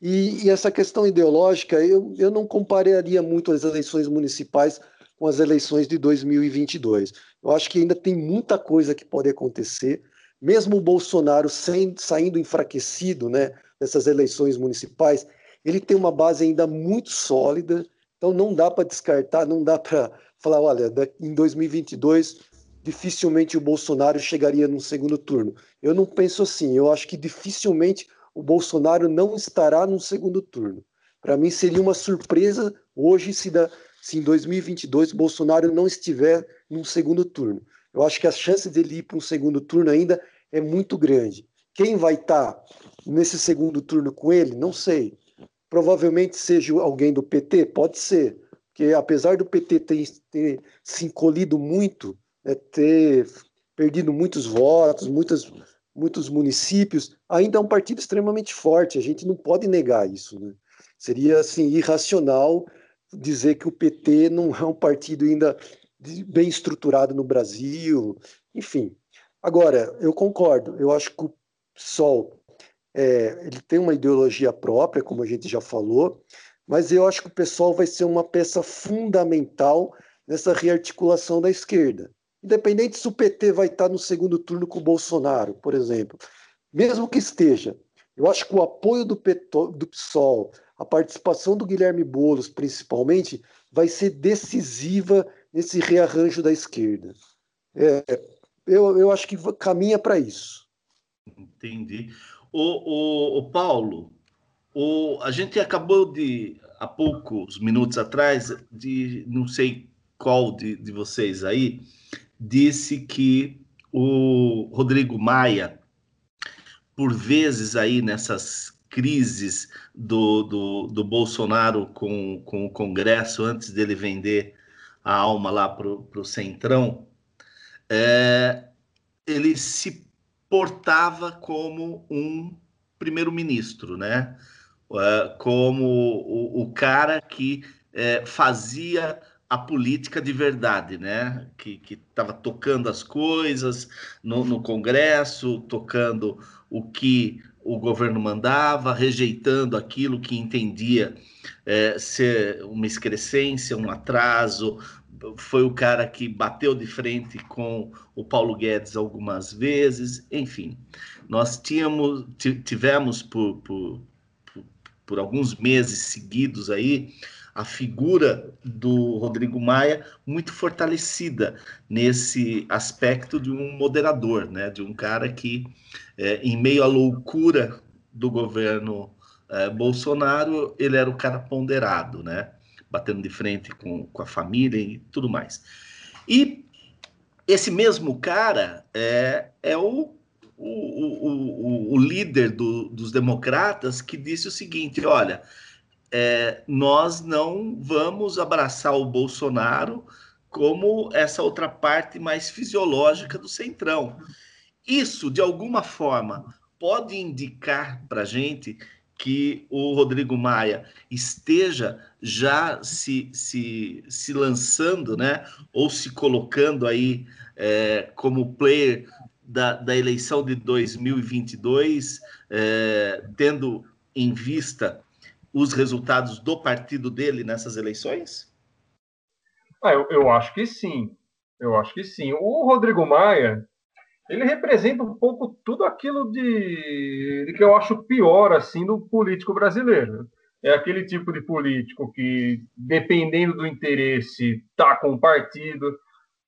E, e, essa questão ideológica, eu, eu não compararia muito as eleições municipais com as eleições de 2022. Eu acho que ainda tem muita coisa que pode acontecer, mesmo o Bolsonaro sem, saindo enfraquecido né, dessas eleições municipais, ele tem uma base ainda muito sólida, então não dá para descartar, não dá para falar, olha, em 2022 dificilmente o Bolsonaro chegaria no segundo turno. Eu não penso assim, eu acho que dificilmente o Bolsonaro não estará no segundo turno. Para mim seria uma surpresa hoje se, da, se em 2022 o Bolsonaro não estiver num segundo turno. Eu acho que a chance dele ir para um segundo turno ainda é muito grande. Quem vai estar tá nesse segundo turno com ele, não sei. Provavelmente seja alguém do PT, pode ser, porque apesar do PT ter, ter se encolhido muito, né, ter perdido muitos votos, muitas, muitos municípios, ainda é um partido extremamente forte. A gente não pode negar isso. Né? Seria assim irracional dizer que o PT não é um partido ainda bem estruturado no Brasil, enfim. Agora, eu concordo. Eu acho que o PSOL é, ele tem uma ideologia própria, como a gente já falou, mas eu acho que o pessoal vai ser uma peça fundamental nessa rearticulação da esquerda. Independente se o PT vai estar no segundo turno com o Bolsonaro, por exemplo. Mesmo que esteja, eu acho que o apoio do, PETO, do PSOL, a participação do Guilherme Boulos, principalmente, vai ser decisiva nesse rearranjo da esquerda. É, eu, eu acho que caminha para isso. Entendi. O, o, o Paulo, o, a gente acabou de, há poucos minutos atrás, de não sei qual de, de vocês aí, disse que o Rodrigo Maia, por vezes aí nessas crises do, do, do Bolsonaro com, com o Congresso, antes dele vender a alma lá para o Centrão, é, ele se portava como um primeiro-ministro, né? É, como o, o, cara que é, fazia a política de verdade, né? Que estava tocando as coisas no, no, Congresso, tocando o que o governo mandava, rejeitando aquilo que entendia é, ser uma excrescência, um atraso, foi o cara que bateu de frente com o Paulo Guedes algumas vezes, enfim. Nós tínhamos, tivemos por, por, por, por alguns meses seguidos aí a figura do Rodrigo Maia muito fortalecida nesse aspecto de um moderador, né? de um cara que, é, em meio à loucura do governo é, Bolsonaro, ele era o cara ponderado, né? batendo de frente com, com a família e tudo mais. E esse mesmo cara é, é o, o, o, o líder do, dos democratas que disse o seguinte: olha, é, nós não vamos abraçar o Bolsonaro como essa outra parte mais fisiológica do centrão. Isso, de alguma forma, pode indicar para a gente que o Rodrigo Maia esteja já se, se, se lançando, né, ou se colocando aí é, como player da, da eleição de 2022, é, tendo em vista os resultados do partido dele nessas eleições? Ah, eu, eu acho que sim. Eu acho que sim. O Rodrigo Maia, ele representa um pouco tudo aquilo de, de, que eu acho pior assim do político brasileiro. É aquele tipo de político que, dependendo do interesse, tá com o partido,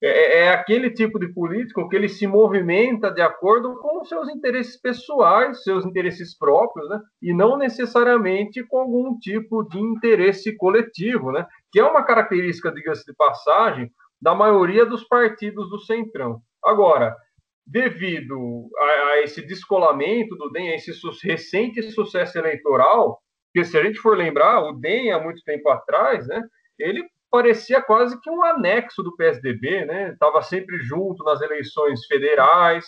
é, é, aquele tipo de político que ele se movimenta de acordo com seus interesses pessoais, seus interesses próprios, né? e não necessariamente com algum tipo de interesse coletivo, né? que é uma característica, diga-se de passagem, da maioria dos partidos do Centrão. Agora, devido a, a esse descolamento do DEM, a esse su recente sucesso eleitoral, que se a gente for lembrar, o DEM, há muito tempo atrás, né, ele parecia quase que um anexo do PSDB, né? Estava sempre junto nas eleições federais.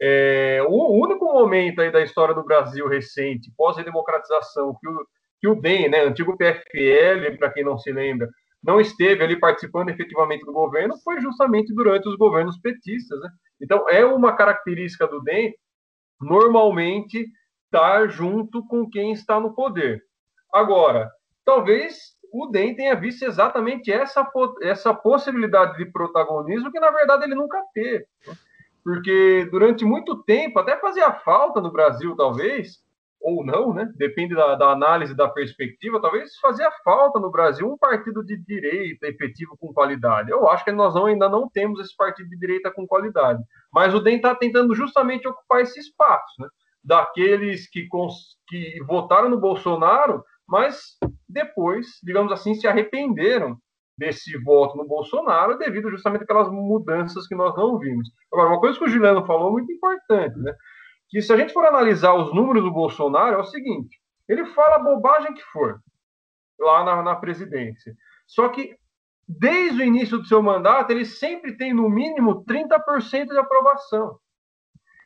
É, o único momento aí da história do Brasil recente, pós-democratização, que o, que o DEM, né, antigo PFL, para quem não se lembra, não esteve ali participando efetivamente do governo, foi justamente durante os governos petistas. Né? Então, é uma característica do DEM, normalmente, estar junto com quem está no poder. Agora, talvez o DEM tenha visto exatamente essa, essa possibilidade de protagonismo que, na verdade, ele nunca teve. Porque durante muito tempo, até fazia falta no Brasil, talvez, ou não, né? Depende da, da, análise, da perspectiva, talvez fazia falta no Brasil um partido de direita efetivo com qualidade. Eu acho que nós não, ainda não temos esse partido de direita com qualidade. Mas o DEM está tentando justamente ocupar esse espaço, né? Daqueles que, que votaram no Bolsonaro, mas depois, digamos assim, se arrependeram desse voto no Bolsonaro devido justamente àquelas mudanças que nós não vimos. Agora, uma coisa que o Juliano falou muito importante, né? Que se a gente for analisar os números do Bolsonaro, é o seguinte: ele fala a bobagem que for lá na, na presidência. Só que desde o início do seu mandato, ele sempre tem no mínimo 30% de aprovação.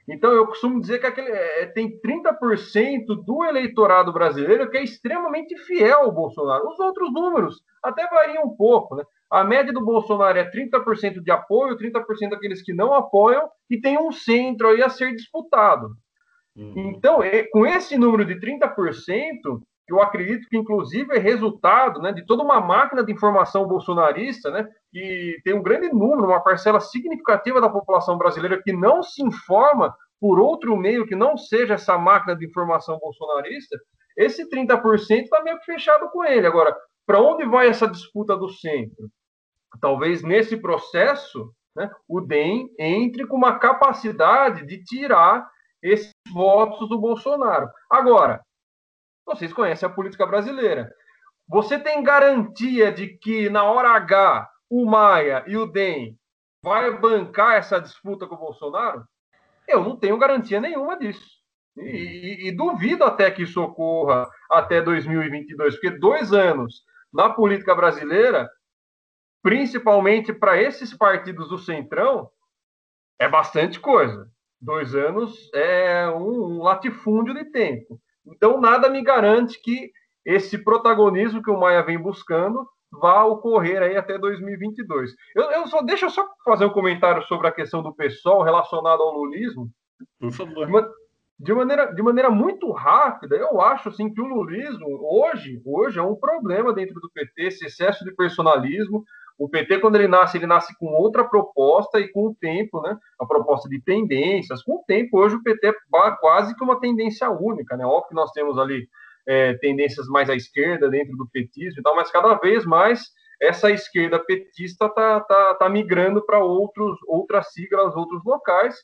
Então, eu costumo dizer que aquele, é, tem 30% do eleitorado brasileiro que é extremamente fiel ao Bolsonaro. Os outros números até variam um pouco. Né? A média do Bolsonaro é 30% de apoio, 30% daqueles que não apoiam, e tem um centro aí a ser disputado. Uhum. Então, é, com esse número de 30%, eu acredito que, inclusive, é resultado né, de toda uma máquina de informação bolsonarista, né, que tem um grande número, uma parcela significativa da população brasileira que não se informa por outro meio que não seja essa máquina de informação bolsonarista, esse 30% está meio que fechado com ele. Agora, para onde vai essa disputa do centro? Talvez nesse processo né, o DEM entre com uma capacidade de tirar esses votos do Bolsonaro. Agora, vocês conhecem a política brasileira. Você tem garantia de que na hora H o Maia e o DEM vai bancar essa disputa com o Bolsonaro? Eu não tenho garantia nenhuma disso. E, e, e, duvido até que isso ocorra até 2022, porque dois anos na política brasileira, principalmente para esses partidos do Centrão, é bastante coisa. Dois anos é um, um latifúndio de tempo. Então, nada me garante que esse protagonismo que o Maia vem buscando vá ocorrer aí até 2022. Eu, eu só deixa eu só fazer um comentário sobre a questão do pessoal relacionado ao lulismo. Por favor. De, maneira, de maneira muito rápida, eu acho assim que o lulismo hoje, hoje é um problema dentro do PT, esse excesso de personalismo. O PT, quando ele nasce, ele nasce com outra proposta e com o tempo, né? A proposta de tendências. Com o tempo, hoje o PT é quase que uma tendência única, né? Óbvio que nós temos ali é, tendências mais à esquerda dentro do petismo e tal, mas cada vez mais essa esquerda petista está tá, tá migrando para outros outras siglas, outros locais.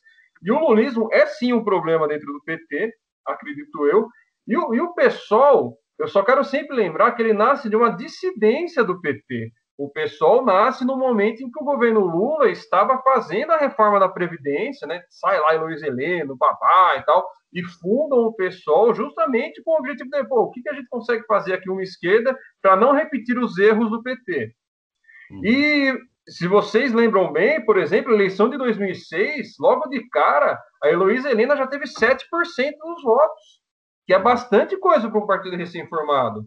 E o lulismo é sim um problema dentro do PT, acredito eu. E o, e o PSOL, eu só quero sempre lembrar que ele nasce de uma dissidência do PT. O PSOL nasce no momento em que o governo Lula estava fazendo a reforma da Previdência, né? Sai lá Luiz Heleno, babá e tal, e fundam o PSOL justamente com o objetivo de, pô, o que, que a gente consegue fazer aqui uma esquerda para não repetir os erros do PT. Uhum. E se vocês lembram bem, por exemplo, a eleição de 2006, logo de cara, a Heloísa Helena já teve 7% dos votos, que é bastante coisa para um partido recém-formado.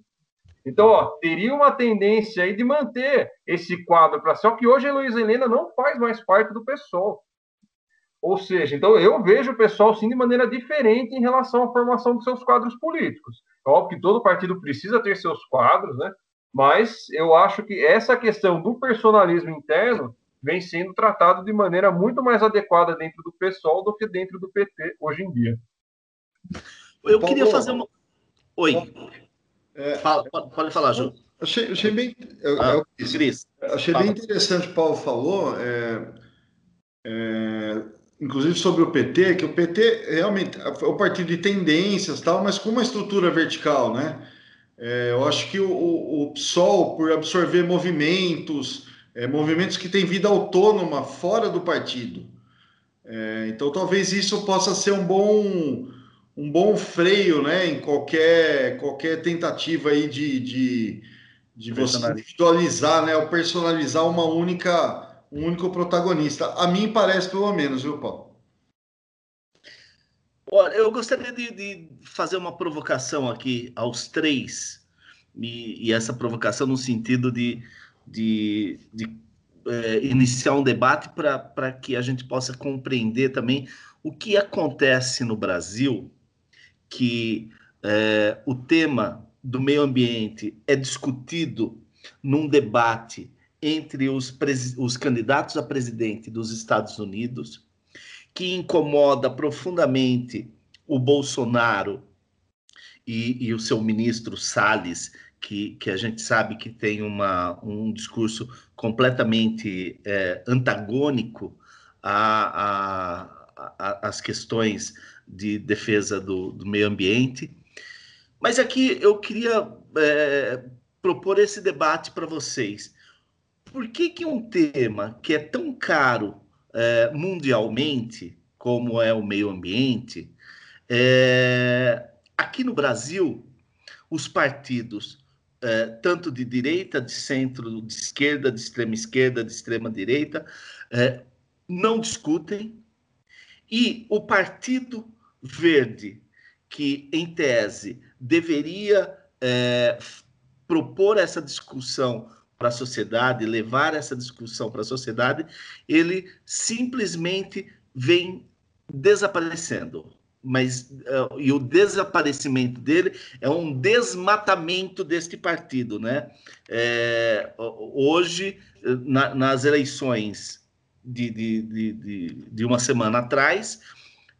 Então, ó, teria uma tendência aí de manter esse quadro para só que hoje a Heloísa Helena não faz mais parte do PSOL. Ou seja, então eu vejo o pessoal sim de maneira diferente em relação à formação dos seus quadros políticos. É óbvio que todo partido precisa ter seus quadros, né? Mas eu acho que essa questão do personalismo interno vem sendo tratado de maneira muito mais adequada dentro do PSOL do que dentro do PT hoje em dia. Eu queria fazer uma. Oi. É, Fala, pode, pode falar, Ju. Achei, achei bem. Eu, ah, eu, achei bem interessante o Paulo falou. É, é, inclusive sobre o PT, que o PT realmente é o partido de tendências, tal, mas com uma estrutura vertical, né? É, eu acho que o, o, o, PSOL, por absorver movimentos, é, movimentos que têm vida autônoma fora do partido. Então, talvez isso possa ser um bom, um bom freio né, em qualquer, qualquer tentativa aí de, de, de você individualizar, né, ou personalizar uma única, um único protagonista. A mim parece, pelo menos, viu, Paulo? Olha, eu gostaria de, de, fazer uma provocação aqui aos três, e, e essa provocação no sentido de, de, de é, iniciar um debate para que a gente possa compreender também o que acontece no Brasil, que é, o tema do meio ambiente é discutido num debate entre os, os candidatos a presidente dos Estados Unidos que incomoda profundamente o Bolsonaro e, e o seu ministro Salles, que, que, a gente sabe que tem uma, um discurso completamente é, antagônico às questões de defesa do, do, meio ambiente. Mas aqui eu queria é, propor esse debate para vocês. Por que, que um tema que é tão caro é, mundialmente, como é o meio ambiente, é, aqui no Brasil, os partidos, é, tanto de direita, de centro, de esquerda, de extrema esquerda, de extrema direita, é, não discutem, e o Partido Verde, que em tese deveria é, propor essa discussão para a sociedade, levar essa discussão para a sociedade, ele simplesmente vem desaparecendo. Mas uh, e o desaparecimento dele é um desmatamento deste partido, né? É, hoje, na, nas eleições de, de, de, de, uma semana atrás,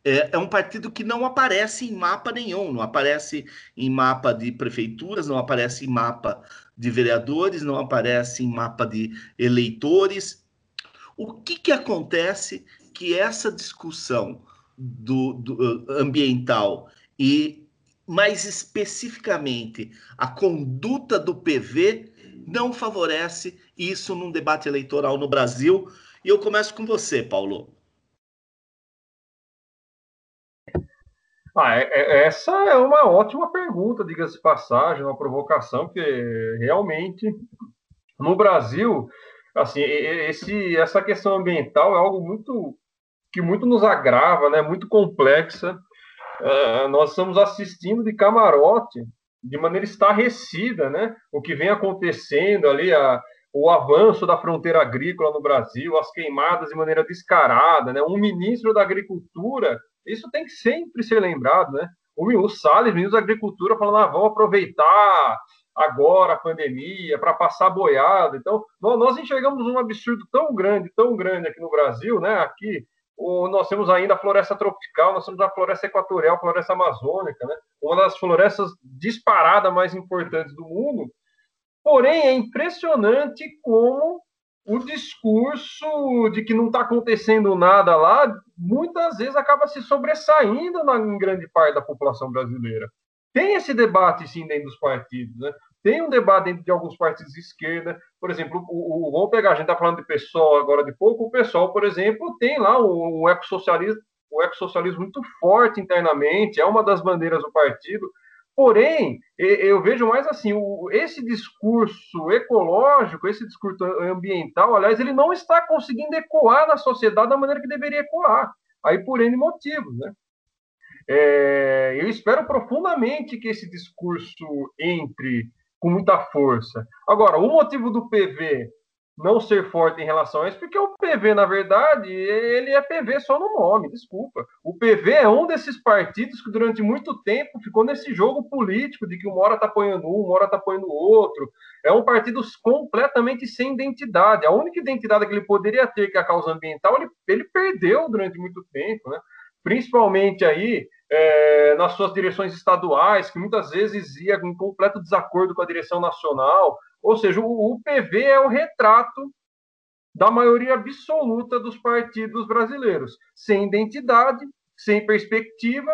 é, é um partido que não aparece em mapa nenhum, não aparece em mapa de prefeituras, não aparece em mapa de vereadores, não aparece em mapa de eleitores. O que, que acontece que essa discussão do, do ambiental e mais especificamente a conduta do PV não favorece isso num debate eleitoral no Brasil. E eu começo com você, Paulo. Ah, é, é, essa é uma ótima pergunta, diga-se de passagem, uma provocação, que realmente no Brasil, assim, esse, essa questão ambiental é algo muito que muito nos agrava, né? Muito complexa. Uh, nós estamos assistindo de camarote, de maneira estarrecida, né? O que vem acontecendo ali, a, o avanço da fronteira agrícola no Brasil, as queimadas de maneira descarada, né? Um ministro da Agricultura isso tem que sempre ser lembrado, né? O, o Salles, ministro da Agricultura, falando, ah, vamos aproveitar agora a pandemia para passar boiada. Então, nós enxergamos um absurdo tão grande, tão grande aqui no Brasil, né? Aqui o, nós temos ainda a floresta tropical, nós temos a floresta equatorial, a floresta amazônica, né? Uma das florestas disparada mais importantes do mundo. Porém, é impressionante como o discurso de que não está acontecendo nada lá, muitas vezes acaba se sobressaindo na, em grande parte da população brasileira. Tem esse debate, sim, dentro dos partidos, né? Tem um debate dentro de alguns partidos de esquerda, por exemplo, o, o vamos pegar, a gente está falando de pessoal agora de pouco, o pessoal, por exemplo, tem lá o, o ecossocialismo, o ecossocialismo muito forte internamente, é uma das bandeiras do partido, Porém, eu vejo mais assim, esse discurso ecológico, esse discurso ambiental, aliás, ele não está conseguindo ecoar na sociedade da maneira que deveria ecoar, aí por N motivos, né? É, eu espero profundamente que esse discurso entre com muita força. Agora, o motivo do PV não ser forte em relação a isso, porque o PV, na verdade, ele é PV só no nome, desculpa. O PV é um desses partidos que durante muito tempo ficou nesse jogo político de que uma hora está apoiando um, uma hora está apoiando outro. É um partido completamente sem identidade. A única identidade que ele poderia ter, que é a causa ambiental, ele, ele perdeu durante muito tempo, né? Principalmente aí é, nas suas direções estaduais, que muitas vezes ia em completo desacordo com a direção nacional. Ou seja, o, PV é o retrato da maioria absoluta dos partidos brasileiros, sem identidade, sem perspectiva.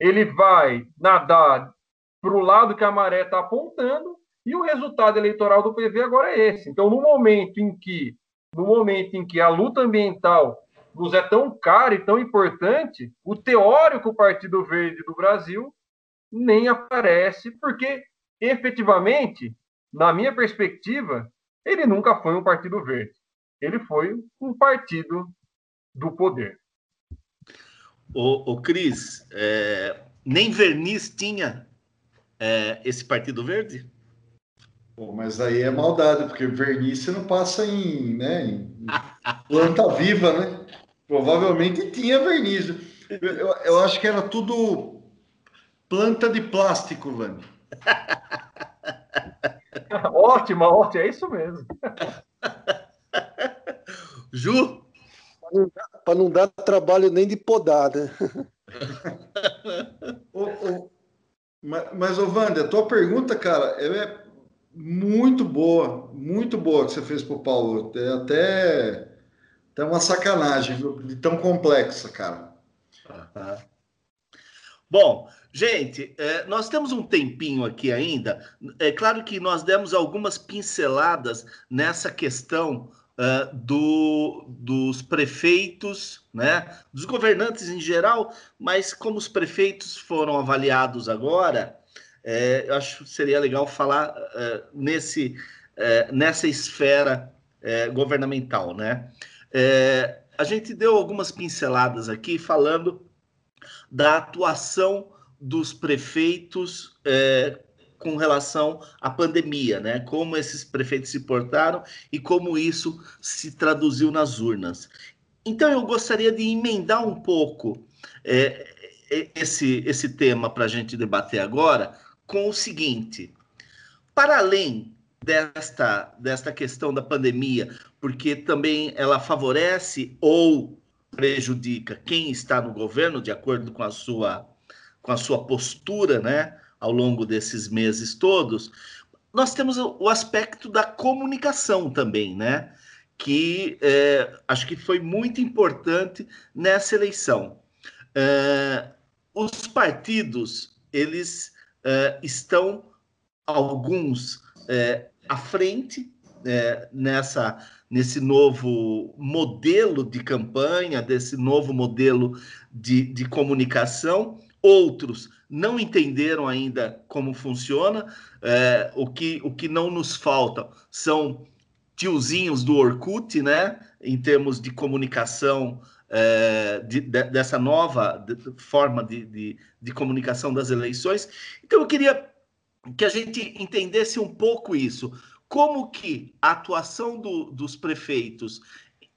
Ele vai nadar para o lado que a maré está apontando e o resultado eleitoral do PV agora é esse. Então, no momento em que, no momento em que a luta ambiental nos é tão cara e tão importante, o teórico Partido Verde do Brasil nem aparece, porque efetivamente, na minha perspectiva, ele nunca foi um Partido Verde. Ele foi um partido do poder. O, o Cris, é, nem verniz tinha é, esse Partido Verde? Pô, mas aí é maldade, porque verniz você não passa em, né, em planta viva, né? Provavelmente tinha verniz. Eu, eu, acho que era tudo planta de plástico, Vani. ótima, ótima, é isso mesmo. Ju? Para não, dar trabalho nem de podada. ô, ô, mas, mas, ô Wander, a tua pergunta, cara, é muito boa, muito boa que você fez para o Paulo. É até, até uma sacanagem de tão complexa, cara. Bom, gente, é, nós temos um tempinho aqui ainda. É claro que nós demos algumas pinceladas nessa questão uh, do, dos prefeitos, né, dos governantes em geral, mas como os prefeitos foram avaliados agora, é, eu acho que seria legal falar uh, nesse, nessa esfera governamental. Né? a gente deu algumas pinceladas aqui falando da atuação dos prefeitos com relação à pandemia, né? Como esses prefeitos se portaram e como isso se traduziu nas urnas. Então eu gostaria de emendar um pouco é, é esse, esse tema para a gente debater agora com o seguinte: para além desta, desta questão da pandemia, porque também ela favorece ou prejudica quem está no governo, de acordo com a sua, com a sua postura, né? ao longo desses meses todos, nós temos o aspecto da comunicação também, né? Que é, acho que foi muito importante nessa eleição. É, os partidos, eles é, estão, alguns, é, à frente é, nessa, nesse novo modelo de campanha, desse novo modelo de, de comunicação, outros não entenderam ainda como funciona. É, o, que, o que não nos falta são tiozinhos do Orkut, né? Em termos de comunicação é, de, de, dessa nova forma de, de, comunicação das eleições. Então, eu queria que a gente entendesse um pouco isso. Como que a atuação do, dos prefeitos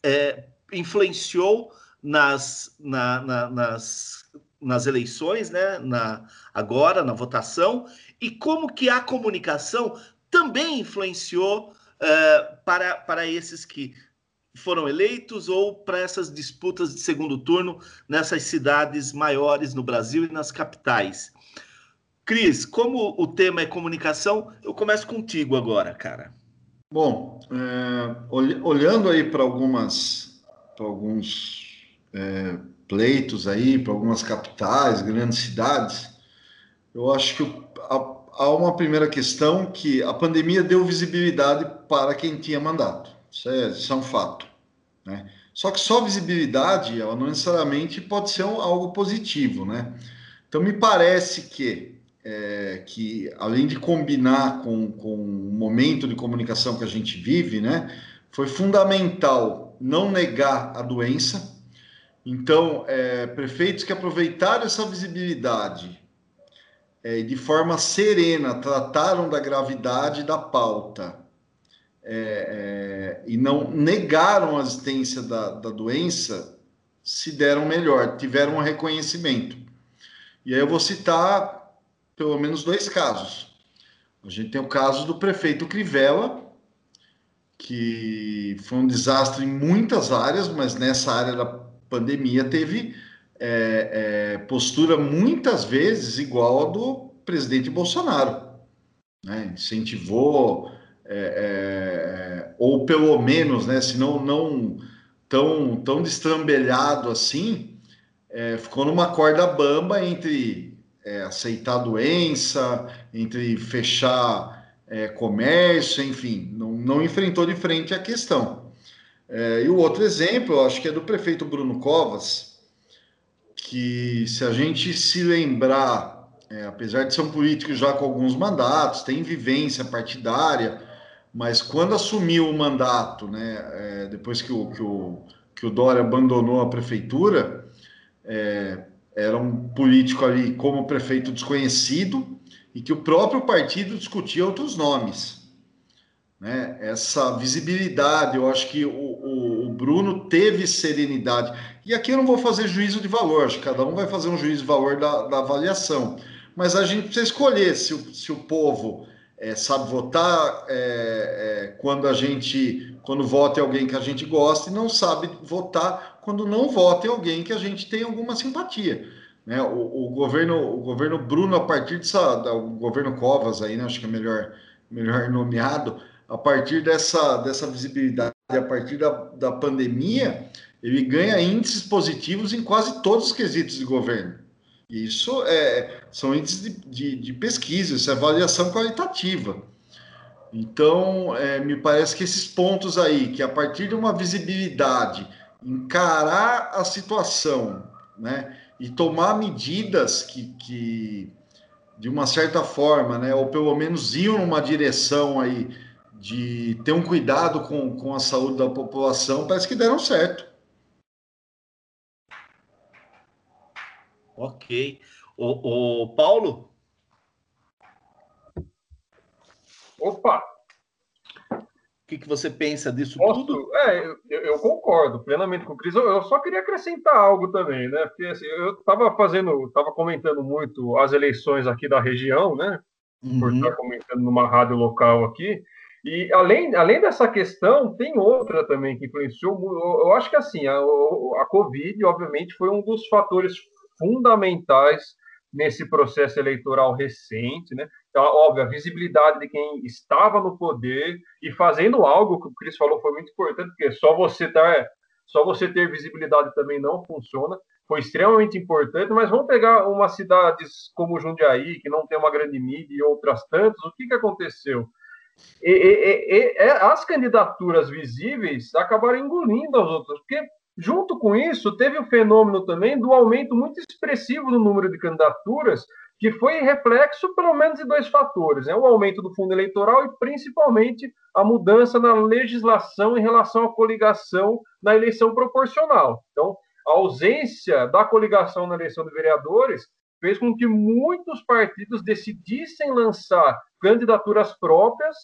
é, influenciou nas, na, na, nas nas eleições, né, na, agora na votação, e como que a comunicação também influenciou uh, para, para esses que foram eleitos ou para essas disputas de segundo turno nessas cidades maiores no Brasil e nas capitais. Cris, como o tema é comunicação, eu começo contigo agora, cara. Bom, é, olhando aí para algumas, para alguns é, pleitos aí para algumas capitais, grandes cidades, eu acho que há uma primeira questão que a pandemia deu visibilidade para quem tinha mandato. Isso é, isso é um fato. Né? Só que só visibilidade, ela não necessariamente pode ser um, algo positivo, né? Então me parece que é, que além de combinar com, com o momento de comunicação que a gente vive, né, foi fundamental não negar a doença, então, é, prefeitos que aproveitaram essa visibilidade é, de forma serena trataram da gravidade da pauta é, é, e não negaram a existência da, da doença, se deram melhor, tiveram um reconhecimento. E aí eu vou citar pelo menos dois casos. A gente tem o caso do prefeito Crivella, que foi um desastre em muitas áreas, mas nessa área da pandemia teve é, é, postura muitas vezes igual a do presidente Bolsonaro. Né? Incentivou, é, é, ou pelo menos, né, se não, não tão, tão destrambelhado assim, é, ficou numa corda bamba entre é, aceitar a doença, entre fechar comércio, enfim, não, não enfrentou de frente a questão. E o outro exemplo, acho que é do prefeito Bruno Covas, que se a gente se lembrar, é, apesar de ser um político já com alguns mandatos, tem vivência partidária, mas quando assumiu o mandato, né, é, depois que o, que, o, que o Dória abandonou a prefeitura, é, era um político ali como prefeito desconhecido e que o próprio partido discutia outros nomes. Né? Essa visibilidade, eu acho que o, o, Bruno teve serenidade. E aqui eu não vou fazer juízo de valor, acho que cada um vai fazer um juízo de valor da, da avaliação. Mas a gente precisa escolher se o, se o povo é, sabe votar é, é, quando a gente quando vota em alguém que a gente gosta e não sabe votar quando não vota em alguém que a gente tem alguma simpatia. Né? O, o governo o governo Bruno a partir dessa o governo Covas aí, né? acho que é melhor melhor nomeado a partir dessa, dessa visibilidade, a partir da, da pandemia, ele ganha índices positivos em quase todos os quesitos de governo. Isso é, são índices de, de, de pesquisa, isso é avaliação qualitativa. Então, é, me parece que esses pontos aí, que a partir de uma visibilidade, encarar a situação, né, e tomar medidas que, que de uma certa forma, né, ou pelo menos iam numa direção aí de ter um cuidado com, com a saúde da população, parece que deram certo. Ok. O, o Paulo? Opa! O que, que você pensa disso Posso? tudo? É, eu, eu, concordo plenamente com o Cris. Eu, eu, só queria acrescentar algo também, né? Porque assim, eu estava fazendo, estava comentando muito as eleições aqui da região, né? Uhum. Por estar comentando numa rádio local aqui. E além, além dessa questão, tem outra também que influenciou. Eu acho que assim, a, a Covid, obviamente, foi um dos fatores fundamentais nesse processo eleitoral recente, né? Então, óbvio, a visibilidade de quem estava no poder e fazendo algo que o Cris falou foi muito importante, porque só você tá, só você ter visibilidade também não funciona. Foi extremamente importante, mas vamos pegar umas cidades como Jundiaí, que não tem uma grande mídia, e outras tantas. O que, que aconteceu? E, e, e, as candidaturas visíveis acabaram engolindo as outras, porque junto com isso teve o fenômeno também do aumento muito expressivo do número de candidaturas, que foi reflexo pelo menos de dois fatores, né? o aumento do fundo eleitoral e principalmente a mudança na legislação em relação à coligação na eleição proporcional. Então, a ausência da coligação na eleição de vereadores fez com que muitos partidos decidissem lançar candidaturas próprias,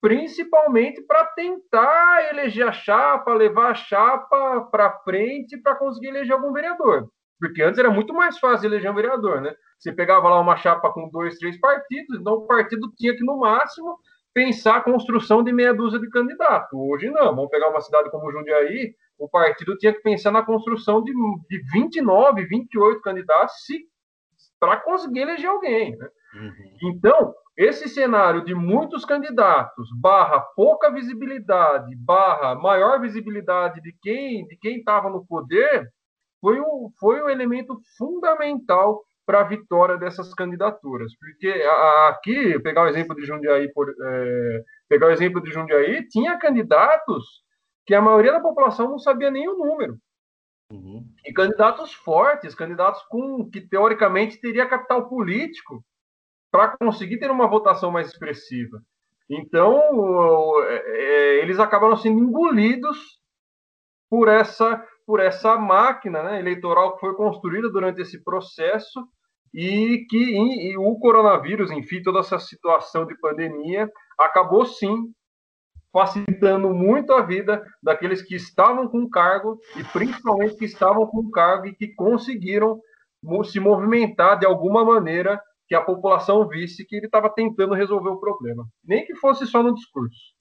principalmente para tentar eleger a chapa, levar a chapa para frente para conseguir eleger algum vereador. Porque antes era muito mais fácil eleger um vereador, né? Você pegava lá uma chapa com dois, três partidos, então o partido tinha que, no máximo, pensar a construção de meia dúzia de candidatos. Hoje não, vamos pegar uma cidade como Jundiaí, o partido tinha que pensar na construção de, de 29, 28 candidatos, se para conseguir eleger alguém. Né? Uhum. Então, esse cenário de muitos candidatos, barra pouca visibilidade, barra maior visibilidade de quem de quem estava no poder, foi o, foi o elemento fundamental para a vitória dessas candidaturas. Porque aqui, pegar o exemplo de Jundiaí, por, é, pegar o exemplo de Jundiaí, tinha candidatos que a maioria da população não sabia nem o número. Uhum. E candidatos fortes, candidatos com que teoricamente teria capital político para conseguir ter uma votação mais expressiva. Então, é, é, eles acabaram sendo engolidos por essa por essa máquina né, eleitoral que foi construída durante esse processo e que e, e o coronavírus, enfim, toda essa situação de pandemia acabou sim facilitando muito a vida daqueles que estavam com cargo e principalmente que estavam com cargo e que conseguiram se movimentar de alguma maneira que a população visse que ele estava tentando resolver o problema, nem que fosse só no discurso.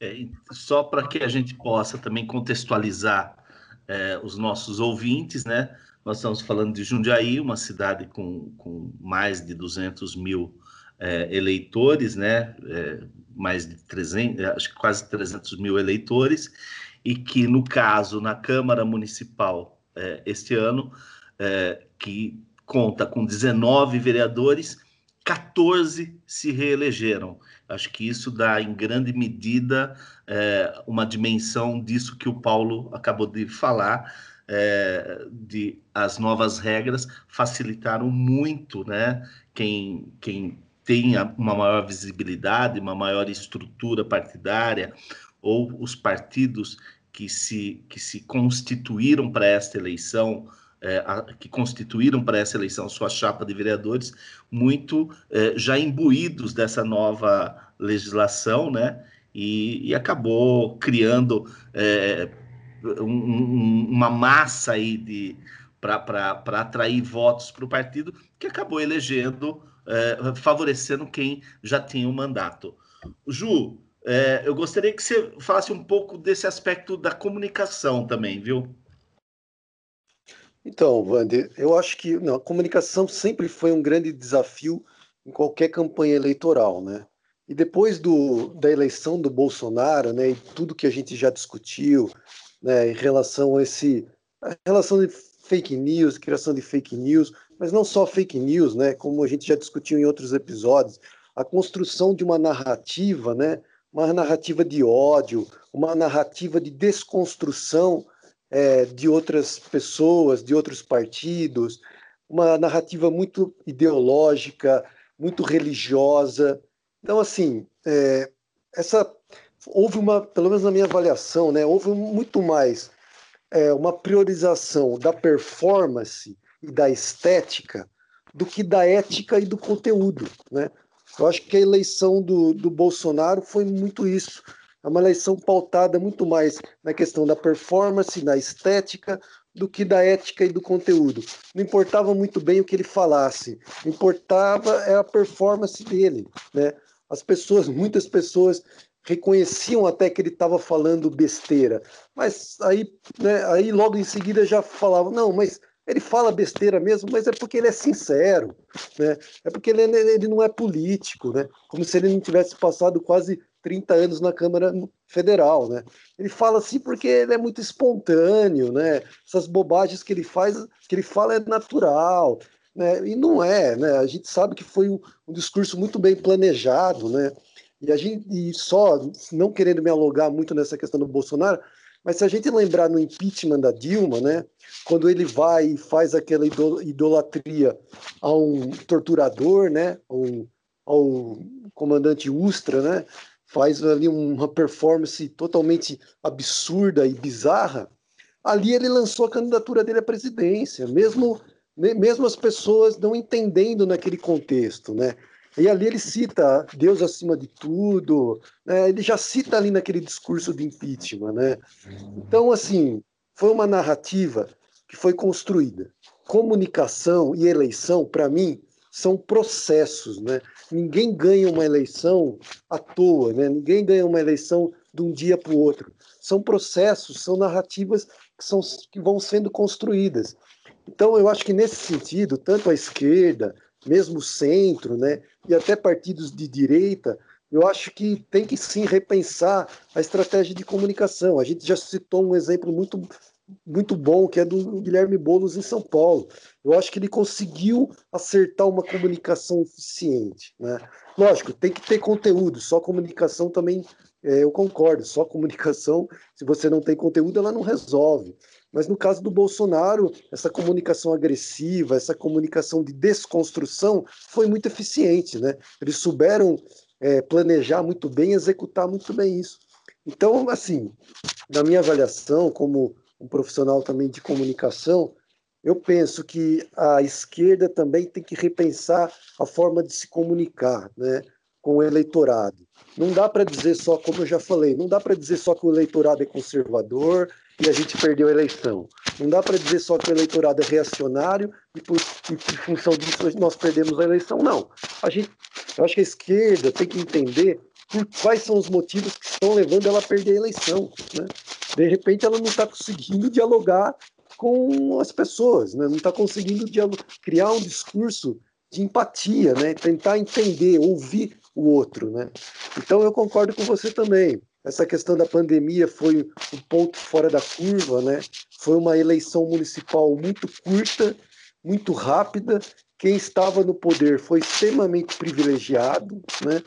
É, só para que a gente possa também contextualizar é, os nossos ouvintes, né? nós estamos falando de Jundiaí, uma cidade com, com mais de 200 mil é, eleitores, né? É, mais de 300, acho que quase 300 mil eleitores, e que, no caso, na Câmara Municipal é, este ano, é, que conta com 19 vereadores, 14 se reelegeram. Acho que isso dá, em grande medida, é, uma dimensão disso que o Paulo acabou de falar, é, de as novas regras facilitaram muito, né? Quem, quem tem uma maior visibilidade, uma maior estrutura partidária, ou os partidos que se, que se constituíram para esta eleição, é, a, que constituíram para essa eleição sua chapa de vereadores, muito é, já imbuídos dessa nova legislação, né? E, e acabou criando é, um, uma massa aí de para atrair votos para o partido que acabou elegendo, é, favorecendo quem já tinha o um mandato. Ju, é, eu gostaria que você falasse um pouco desse aspecto da comunicação também, viu? Então, Wander, eu acho que não, a comunicação sempre foi um grande desafio em qualquer campanha eleitoral, né? E depois do, da eleição do Bolsonaro, né, e tudo que a gente já discutiu, né, em relação a esse a relação de fake news, criação de fake news, mas não só fake news, né, como a gente já discutiu em outros episódios, a construção de uma narrativa, né, uma narrativa de ódio, uma narrativa de desconstrução é, de outras pessoas, de outros partidos, uma narrativa muito ideológica, muito religiosa. Então, assim, é, essa houve uma, pelo menos na minha avaliação, né, houve muito mais é, uma priorização da performance e da estética do que da ética e do conteúdo, né? Eu acho que a eleição do, do Bolsonaro foi muito isso. É uma eleição pautada muito mais na questão da performance, na estética, do que da ética e do conteúdo. Não importava muito bem o que ele falasse, importava é a performance dele, né? As pessoas, muitas pessoas reconheciam até que ele estava falando besteira, mas aí, né, aí logo em seguida já falavam, não, mas ele fala besteira mesmo, mas é porque ele é sincero, né? É porque ele, ele não é político, né? Como se ele não tivesse passado quase 30 anos na Câmara Federal, né? Ele fala assim porque ele é muito espontâneo, né? Essas bobagens que ele faz, que ele fala é natural, né? E não é, né? A gente sabe que foi um, um discurso muito bem planejado, né? E a gente e só não querendo me alongar muito nessa questão do Bolsonaro, mas se a gente lembrar no impeachment da Dilma, né, quando ele vai e faz aquela idolatria a um torturador, né, um, ao comandante Ustra, né, faz ali uma performance totalmente absurda e bizarra, ali ele lançou a candidatura dele à presidência, mesmo mesmo as pessoas não entendendo naquele contexto, né? E ali ele cita Deus acima de tudo, né? ele já cita ali naquele discurso de impeachment. Né? Então, assim, foi uma narrativa que foi construída. Comunicação e eleição, para mim, são processos. Né? Ninguém ganha uma eleição à toa, né? ninguém ganha uma eleição de um dia para o outro. São processos, são narrativas que, são, que vão sendo construídas. Então, eu acho que nesse sentido, tanto a esquerda, mesmo centro, né, e até partidos de direita, eu acho que tem que sim repensar a estratégia de comunicação. A gente já citou um exemplo muito muito bom que é do Guilherme Boulos em São Paulo. Eu acho que ele conseguiu acertar uma comunicação eficiente, né? Lógico, tem que ter conteúdo. Só comunicação também é, eu concordo. Só comunicação, se você não tem conteúdo, ela não resolve. Mas no caso do Bolsonaro, essa comunicação agressiva, essa comunicação de desconstrução foi muito eficiente, né? Eles souberam é, planejar muito bem, executar muito bem isso. Então, assim, na minha avaliação, como um profissional também de comunicação, eu penso que a esquerda também tem que repensar a forma de se comunicar, né? com o eleitorado. Não dá para dizer só, como eu já falei, não dá para dizer só que o eleitorado é conservador e a gente perdeu a eleição. Não dá para dizer só que o eleitorado é reacionário e por, e por função disso nós perdemos a eleição. Não. A gente, eu acho que a esquerda tem que entender por quais são os motivos que estão levando ela a perder a eleição. Né? De repente ela não está conseguindo dialogar com as pessoas, né? não está conseguindo criar um discurso de empatia, né? tentar entender, ouvir o outro. Né? Então eu concordo com você também. Essa questão da pandemia foi um ponto fora da curva, né? Foi uma eleição municipal muito curta, muito rápida. Quem estava no poder foi extremamente privilegiado, né?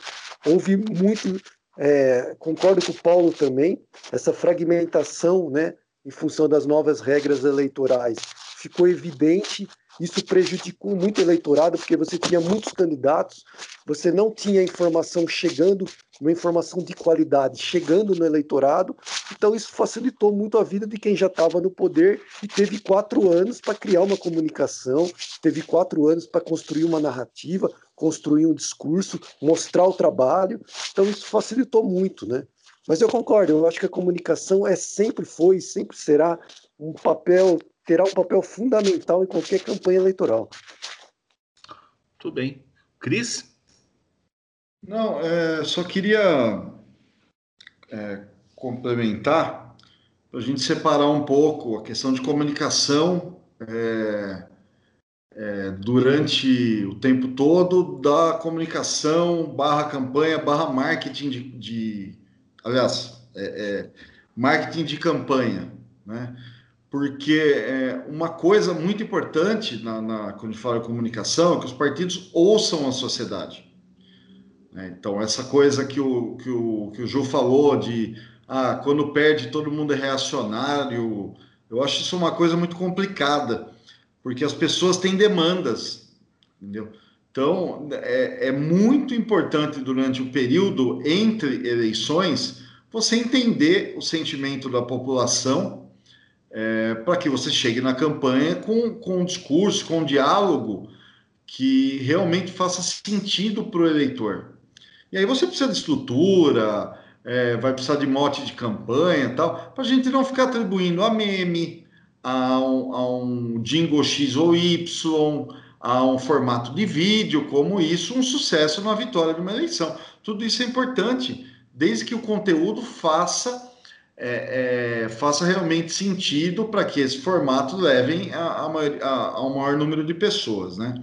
Houve muito, é, concordo com o Paulo também, essa fragmentação, né? Em função das novas regras eleitorais, ficou evidente isso prejudicou muito o eleitorado, porque você tinha muitos candidatos, você não tinha informação chegando, uma informação de qualidade chegando no eleitorado, então isso facilitou muito a vida de quem já estava no poder e teve quatro anos para criar uma comunicação, teve quatro anos para construir uma narrativa, construir um discurso, mostrar o trabalho, então isso facilitou muito, né? Mas eu concordo, eu acho que a comunicação é sempre foi sempre será um papel terá um papel fundamental em qualquer campanha eleitoral. Tudo bem. Cris? Não, é, só queria é, complementar, para a gente separar um pouco a questão de comunicação é, é, durante o tempo todo da comunicação barra campanha barra marketing de, de aliás, é, é, marketing de campanha, né? Porque é, uma coisa muito importante na, na, quando fala comunicação é que os partidos ouçam a sociedade. Né? Então, essa coisa que o, que, o, que o Ju falou de ah, quando perde todo mundo é reacionário, eu acho isso uma coisa muito complicada, porque as pessoas têm demandas, entendeu? Então, é, é muito importante durante o período entre eleições você entender o sentimento da população é, para que você chegue na campanha com, com um discurso, com um diálogo que realmente faça sentido para o eleitor. E aí você precisa de estrutura, é, vai precisar de mote de campanha tal, para a gente não ficar atribuindo a meme, a um, a um jingle X ou Y, a um formato de vídeo, como isso, um sucesso na vitória de uma eleição. Tudo isso é importante, desde que o conteúdo faça é, é, faça realmente sentido para que esse formato levem a, a, a, ao maior número de pessoas, né?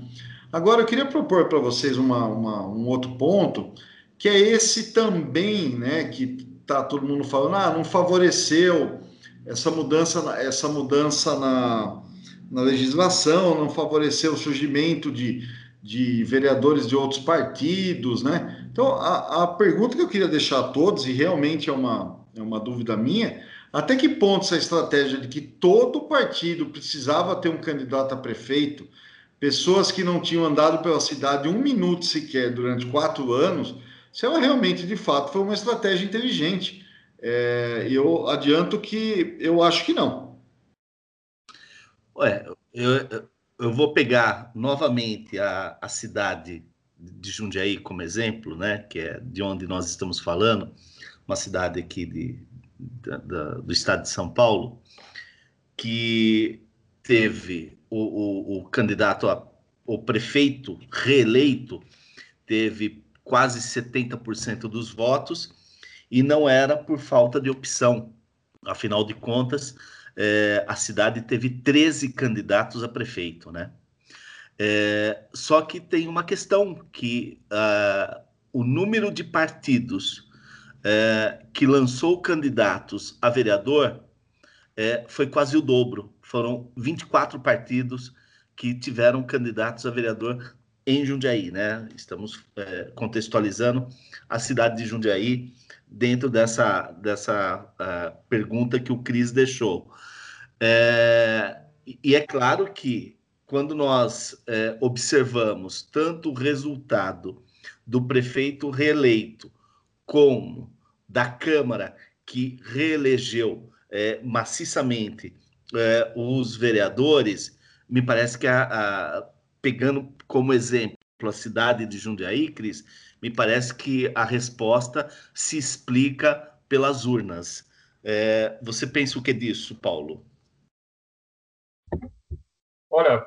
Agora, eu queria propor para vocês uma, uma, um outro ponto, que é esse também, né, que tá todo mundo falando, ah, não favoreceu essa mudança, essa mudança na, na legislação, não favoreceu o surgimento de, de vereadores de outros partidos, né? Então, a, a pergunta que eu queria deixar a todos, e realmente é uma, é uma dúvida minha, até que ponto essa estratégia de que todo partido precisava ter um candidato a prefeito, pessoas que não tinham andado pela cidade um minuto sequer durante quatro anos, se ela realmente, de fato, foi uma estratégia inteligente. É, eu adianto que eu acho que não. Ué, eu, eu vou pegar novamente a, a cidade de Jundiaí como exemplo, né, que é de onde nós estamos falando, uma cidade aqui de, da, da, do estado de São Paulo, que teve o, o, o candidato, a, o prefeito reeleito, teve quase 70% dos votos, e não era por falta de opção. Afinal de contas, é, a cidade teve 13 candidatos a prefeito, né? É, só que tem uma questão que uh, o número de partidos é, que lançou candidatos a vereador é, foi quase o dobro. Foram 24 partidos que tiveram candidatos a vereador em Jundiaí, né? Estamos é, contextualizando a cidade de Jundiaí dentro dessa, dessa uh, pergunta que o Cris deixou. É, e é claro que quando nós é, observamos tanto o resultado do prefeito reeleito como da Câmara, que reelegeu é, maciçamente é, os vereadores, me parece que, a, a, pegando como exemplo a cidade de Jundiaí, Cris, me parece que a resposta se explica pelas urnas. É, você pensa o que disso, Paulo? Olha,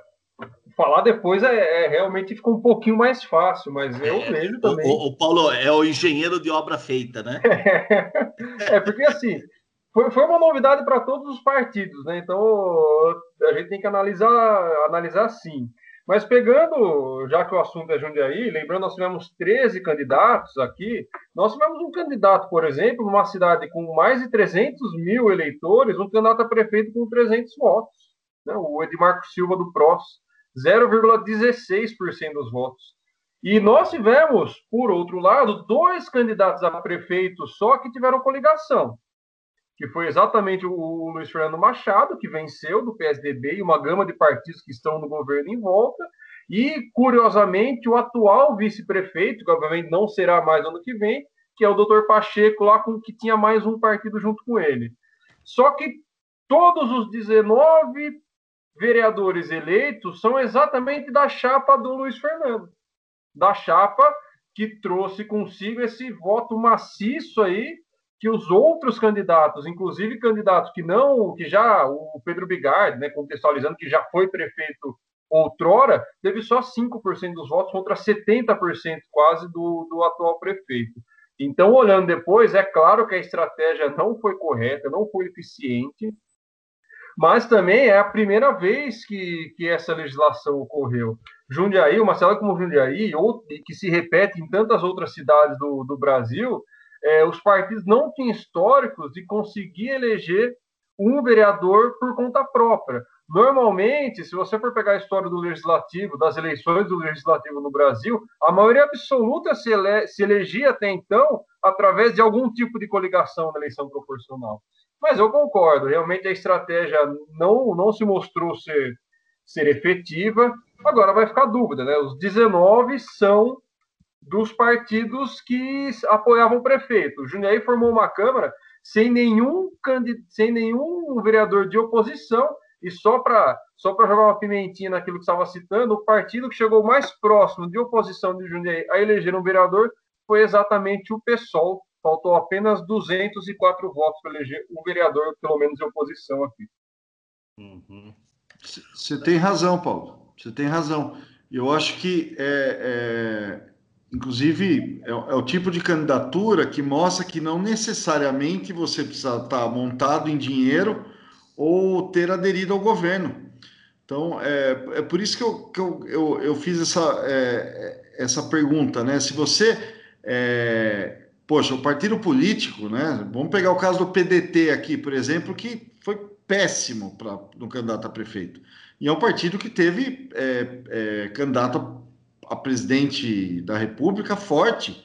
falar depois é, é, realmente fica um pouquinho mais fácil, mas eu é, vejo também. O, o, Paulo é o engenheiro de obra feita, né? é, porque assim, foi, foi uma novidade para todos os partidos, né? Então a gente tem que analisar, analisar sim. Mas pegando, já que o assunto é Jundiaí, lembrando, nós tivemos 13 candidatos aqui. Nós tivemos um candidato, por exemplo, numa cidade com mais de 300 mil eleitores, um candidato a prefeito com 300 votos. Né? O Edmarco Silva do PROS, 0,16% dos votos. E nós tivemos, por outro lado, dois candidatos a prefeito só que tiveram coligação, que foi exatamente o Luiz Fernando Machado, que venceu do PSDB e uma gama de partidos que estão no governo em volta, e, curiosamente, o atual vice-prefeito, que obviamente não será mais ano que vem, que é o doutor Pacheco, lá com que tinha mais um partido junto com ele. Só que todos os 19 vereadores eleitos são exatamente da chapa do Luiz Fernando da chapa que trouxe consigo esse voto maciço aí que os outros candidatos, inclusive candidatos que não, que já o Pedro Bigardi, né, contextualizando que já foi prefeito outrora, teve só 5% dos votos contra 70% quase do, do atual prefeito. Então, olhando depois, é claro que a estratégia não foi correta, não foi eficiente, mas também é a primeira vez que, que essa legislação ocorreu. Jundiaí, uma cidade como Jundiaí, ou, que se repete em tantas outras cidades do, do Brasil, é, os partidos não têm históricos de conseguir eleger um vereador por conta própria. Normalmente, se você for pegar a história do legislativo, das eleições do legislativo no Brasil, a maioria absoluta se, ele, se elegia até então através de algum tipo de coligação na eleição proporcional. Mas eu concordo, realmente a estratégia não, não se mostrou ser, ser efetiva. Agora vai ficar dúvida, né? Os 19 são dos partidos que apoiavam o prefeito. O Jundiaí formou uma Câmara sem nenhum, sem nenhum vereador de oposição e só para só jogar uma pimentinha naquilo que estava citando, o partido que chegou mais próximo de oposição de Jundiaí a eleger um vereador foi exatamente o PSOL, faltou apenas 204 votos para eleger um vereador, pelo menos de oposição aqui. Você uhum. tem razão, Paulo. Você tem razão. Eu acho que, é, é inclusive, é, é, o tipo de candidatura que mostra que não necessariamente você precisa estar montado em dinheiro ou ter aderido ao governo. Então, é, é por isso que eu, que eu, eu, eu fiz essa, é, essa pergunta, né? Se você é, poxa, o partido político, né? Vamos pegar o caso do PDT aqui, por exemplo, que foi péssimo para no candidato a prefeito. E é um partido que teve é, é, candidato a, presidente da República forte.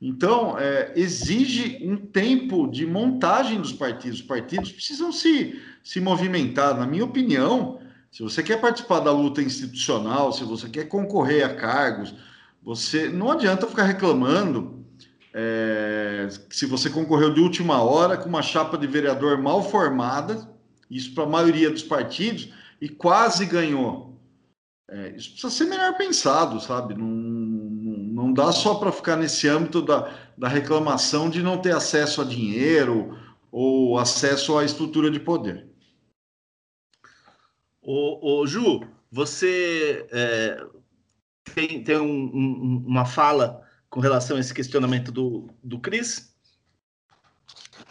Então, é, exige um tempo de montagem dos partidos. Os partidos precisam se, se movimentar. Na minha opinião, se você quer participar da luta institucional, se você quer concorrer a cargos, você não adianta ficar reclamando é, se você concorreu de última hora com uma chapa de vereador mal formada, isso para a maioria dos partidos, e quase ganhou. É, isso precisa ser melhor pensado, sabe? Não, não, dá só para ficar nesse âmbito da, da reclamação de não ter acesso a dinheiro ou acesso à estrutura de poder. O, o Ju, você é, tem, tem um, um, uma fala com relação a esse questionamento do, do Cris?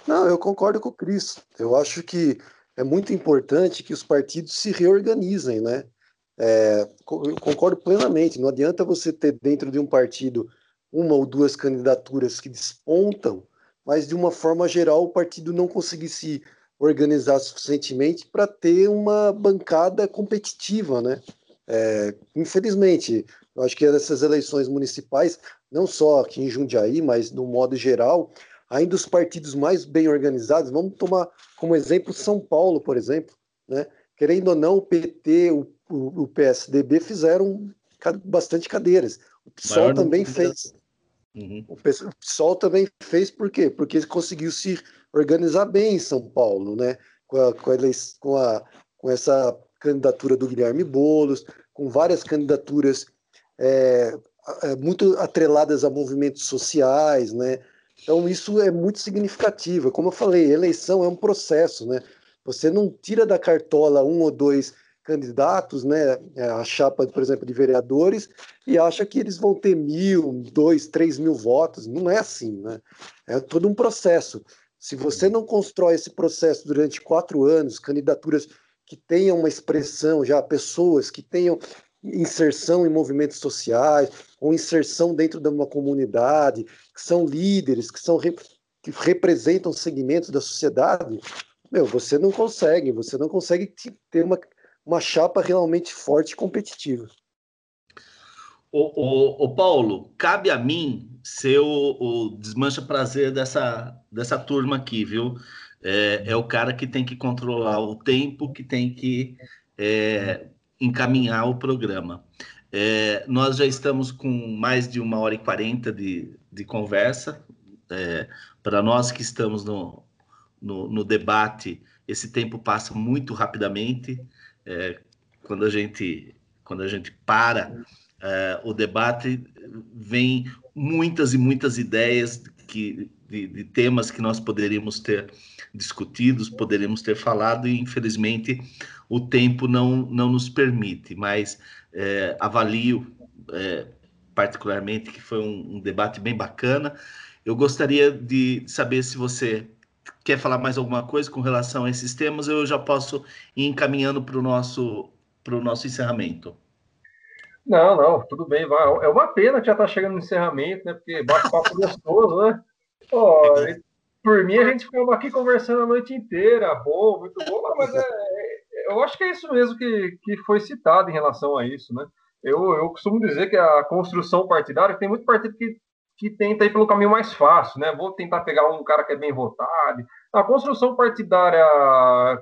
Não, eu concordo com o Cris. Eu acho que é muito importante que os partidos se reorganizem, né? É, eu concordo plenamente. Não adianta você ter dentro de um partido uma ou duas candidaturas que despontam, mas de uma forma geral o partido não conseguir se organizar suficientemente para ter uma bancada competitiva, né? É, infelizmente, eu acho que nessas eleições municipais não só aqui em Jundiaí, mas no modo geral, ainda os partidos mais bem organizados, vamos tomar como exemplo São Paulo, por exemplo, né? Querendo ou não, o PT, o, o, o PSDB fizeram bastante cadeiras. O PSOL Maior também fez. Uhum. O PSOL também fez por quê? Porque ele conseguiu se organizar bem em São Paulo, né? Com, a, com, a, com, a, com essa candidatura do Guilherme Boulos, com várias candidaturas é, muito atreladas a movimentos sociais, né? Então isso é muito significativo. Como eu falei, eleição é um processo, né? Você não tira da cartola um ou dois candidatos, né? É, a chapa, por exemplo, de vereadores e acha que eles vão ter mil, dois, três mil votos. Não é assim, né? É todo um processo. Se você não constrói esse processo durante quatro anos, candidaturas que tenham uma expressão já, pessoas que tenham inserção em movimentos sociais, ou inserção dentro de uma comunidade, que são líderes, que são que representam segmentos da sociedade, meu, você não consegue, você não consegue ter uma, uma chapa realmente forte e competitiva. O, o, o Paulo, cabe a mim ser o, o, desmancha prazer dessa, dessa turma aqui, viu? É, é, o cara que tem que controlar o tempo, que tem que é, encaminhar o programa. É, nós já estamos com mais de uma hora e quarenta de, de conversa. É, para nós que estamos no, no, no, debate, esse tempo passa muito rapidamente. É, quando a gente quando a gente para é, o debate, vem muitas e muitas ideias que, de, de temas que nós poderíamos ter discutidos, poderíamos ter falado, e infelizmente o tempo não, não nos permite, mas é, avalio é, particularmente que foi um, um, debate bem bacana. Eu gostaria de saber se você quer falar mais alguma coisa com relação a esses temas, eu já posso ir encaminhando para o nosso, nosso encerramento. Não, não, tudo bem. Vai. É uma pena que já está chegando no encerramento, né? Porque bate-papo gostoso, né? Pô, por mim, a gente ficava aqui conversando a noite inteira, bom, muito bom, mas é, eu acho que é isso mesmo que, que foi citado em relação a isso, né? Eu, eu costumo dizer que a construção partidária tem muito partido que, que tenta ir pelo caminho mais fácil, né? Vou tentar pegar um cara que é bem votado. A construção partidária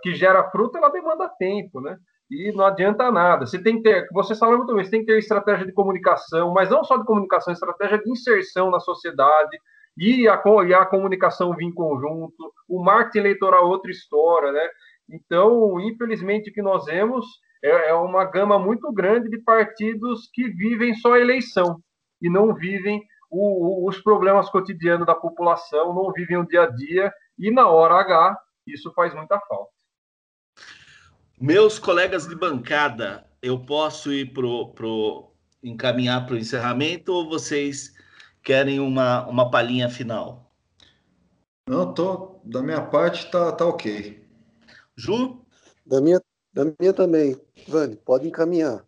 que gera fruto, ela demanda tempo, né? E não adianta nada. Você tem que ter, você fala muito bem, você tem que ter estratégia de comunicação, mas não só de comunicação, estratégia de inserção na sociedade, e a, e a comunicação vir em conjunto, o marketing eleitoral é outra história, né? Então, infelizmente, o que nós vemos é, é uma gama muito grande de partidos que vivem só a eleição e não vivem o, os problemas cotidianos da população, não vivem o dia a dia e na hora H isso faz muita falta. Meus colegas de bancada, eu posso ir pro, pro encaminhar para o encerramento ou vocês querem uma, uma palhinha final? Não, tô da minha parte tá, tá ok. Ju? Da minha, da minha também. Vani, pode encaminhar.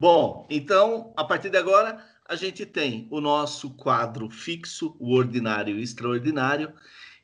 Bom, então, a partir de agora, a gente tem o nosso quadro fixo, o ordinário e o extraordinário,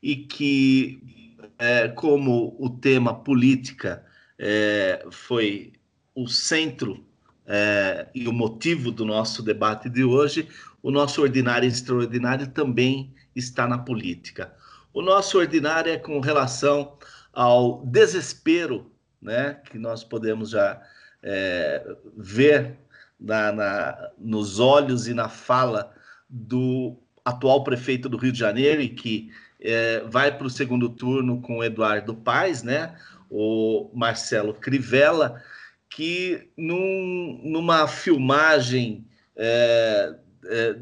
e que, é, como o tema política é, foi o centro é, e o motivo do nosso debate de hoje, o nosso ordinário extraordinário também está na política. O nosso ordinário é com relação ao desespero né, que nós podemos já é, ver na, na, nos olhos e na fala do atual prefeito do Rio de Janeiro e que é, vai para o segundo turno com Eduardo Paes, né, o Marcelo Crivella, que num, numa filmagem é, é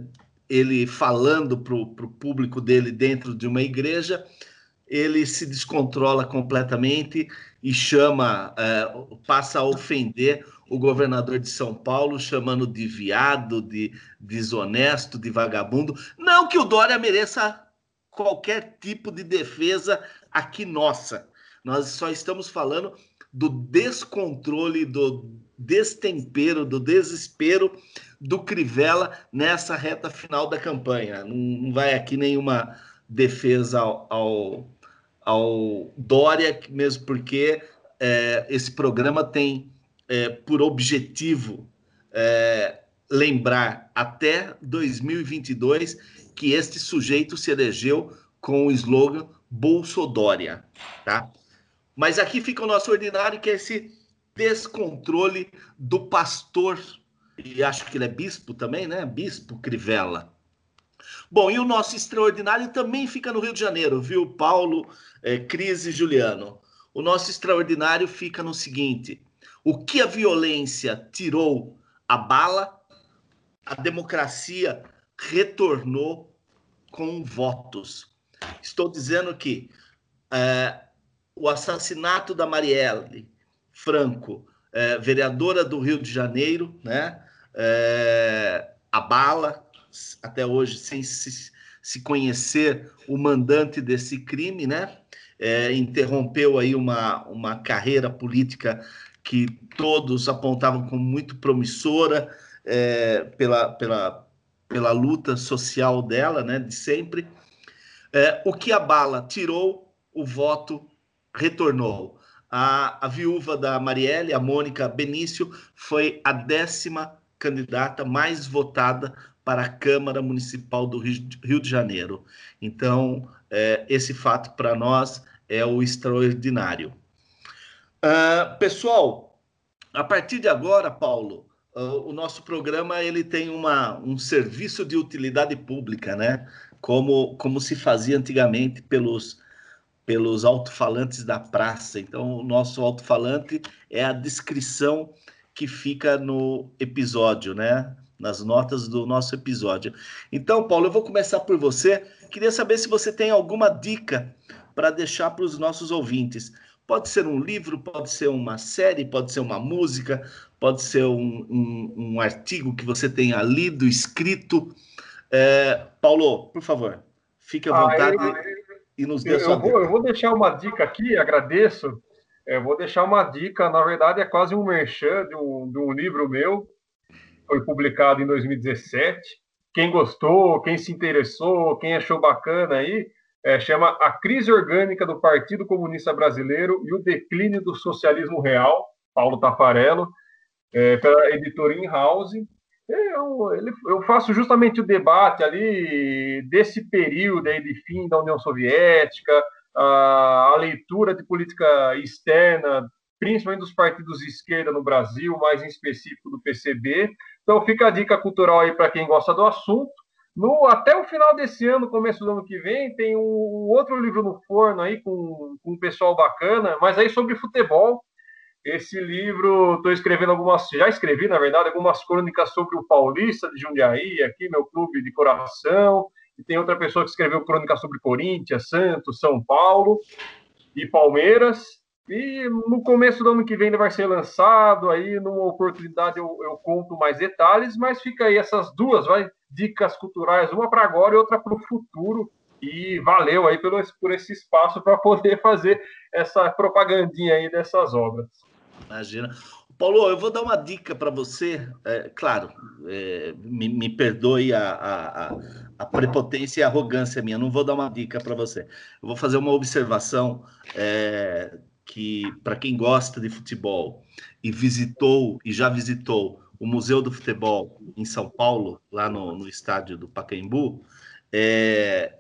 ele falando para o público dele dentro de uma igreja, ele se descontrola completamente e chama, é, passa a ofender o governador de São Paulo, chamando de viado, de desonesto, de vagabundo. Não que o Dória mereça qualquer tipo de defesa aqui nossa. Nós só estamos falando do descontrole, do destempero, do desespero do Crivella nessa reta final da campanha. Não, não vai aqui nenhuma defesa ao, ao ao Dória, mesmo porque é, esse programa tem é, por objetivo é, lembrar até 2022 que este sujeito se elegeu com o slogan Bolsodória, tá? Mas aqui fica o nosso ordinário, que é esse descontrole do pastor, e acho que ele é bispo também, né? Bispo Crivella. Bom, e o nosso extraordinário também fica no Rio de Janeiro, viu, Paulo, é, Cris e Juliano? O nosso extraordinário fica no seguinte: o que a violência tirou a bala, a democracia retornou com votos. Estou dizendo que é, o assassinato da Marielle Franco, é, vereadora do Rio de Janeiro, né? É, a bala, até hoje sem se, se conhecer o mandante desse crime, né? É, interrompeu aí uma, uma carreira política que todos apontavam como muito promissora é, pela, pela, pela luta social dela, né, de sempre. É, o que abala tirou o voto, retornou. A, a viúva da Marielle, a Mônica Benício, foi a décima candidata mais votada para a Câmara Municipal do Rio de Janeiro. Então, é, esse fato para nós é o extraordinário. Uh, pessoal, a partir de agora, Paulo, uh, o nosso programa ele tem uma, um serviço de utilidade pública, né? Como, como se fazia antigamente pelos, pelos alto-falantes da praça. Então, o nosso alto-falante é a descrição que fica no episódio, né? Nas notas do nosso episódio. Então, Paulo, eu vou começar por você. Queria saber se você tem alguma dica para deixar para os nossos ouvintes. Pode ser um livro, pode ser uma série, pode ser uma música, pode ser um, um, um artigo que você tenha lido, escrito. É, Paulo, por favor, fique à ah, vontade ah, eu, e nos dê eu, sua eu vou, eu vou deixar uma dica aqui, agradeço. Eu vou deixar uma dica, na verdade é quase um merchan de um, de um livro meu, foi publicado em 2017. Quem gostou, quem se interessou, quem achou bacana aí, é, chama A Crise Orgânica do Partido Comunista Brasileiro e o Declínio do Socialismo Real, Paulo Tafarello, é, pela editora In-House. Eu, eu, faço justamente o debate ali desse período aí de fim da União Soviética, a, a leitura de política externa, principalmente dos partidos de esquerda no Brasil, mais em específico do PCB. Então fica a dica cultural aí para quem gosta do assunto. No, até o final desse ano, começo do ano que vem, tem um outro livro no forno aí com, com um pessoal bacana, mas aí sobre futebol. Esse livro, estou escrevendo algumas, já escrevi, na verdade, algumas crônicas sobre o Paulista de Jundiaí, aqui, meu clube de coração. E tem outra pessoa que escreveu crônica sobre Corinthians, Santos, São Paulo e Palmeiras. E no começo do ano que vem ele vai ser lançado, aí numa oportunidade eu, eu conto mais detalhes, mas fica aí essas duas vai, dicas culturais, uma para agora e outra para o futuro. E valeu aí pelo, por esse espaço para poder fazer essa propagandinha aí dessas obras. Imagina. Paulo, eu vou dar uma dica para você. É, claro, é, me, me, perdoe a, a, a, prepotência e a arrogância minha. Não vou dar uma dica para você. Eu vou fazer uma observação é, que, para quem gosta de futebol e visitou e já visitou o Museu do Futebol em São Paulo, lá no, no estádio do Pacaembu, é,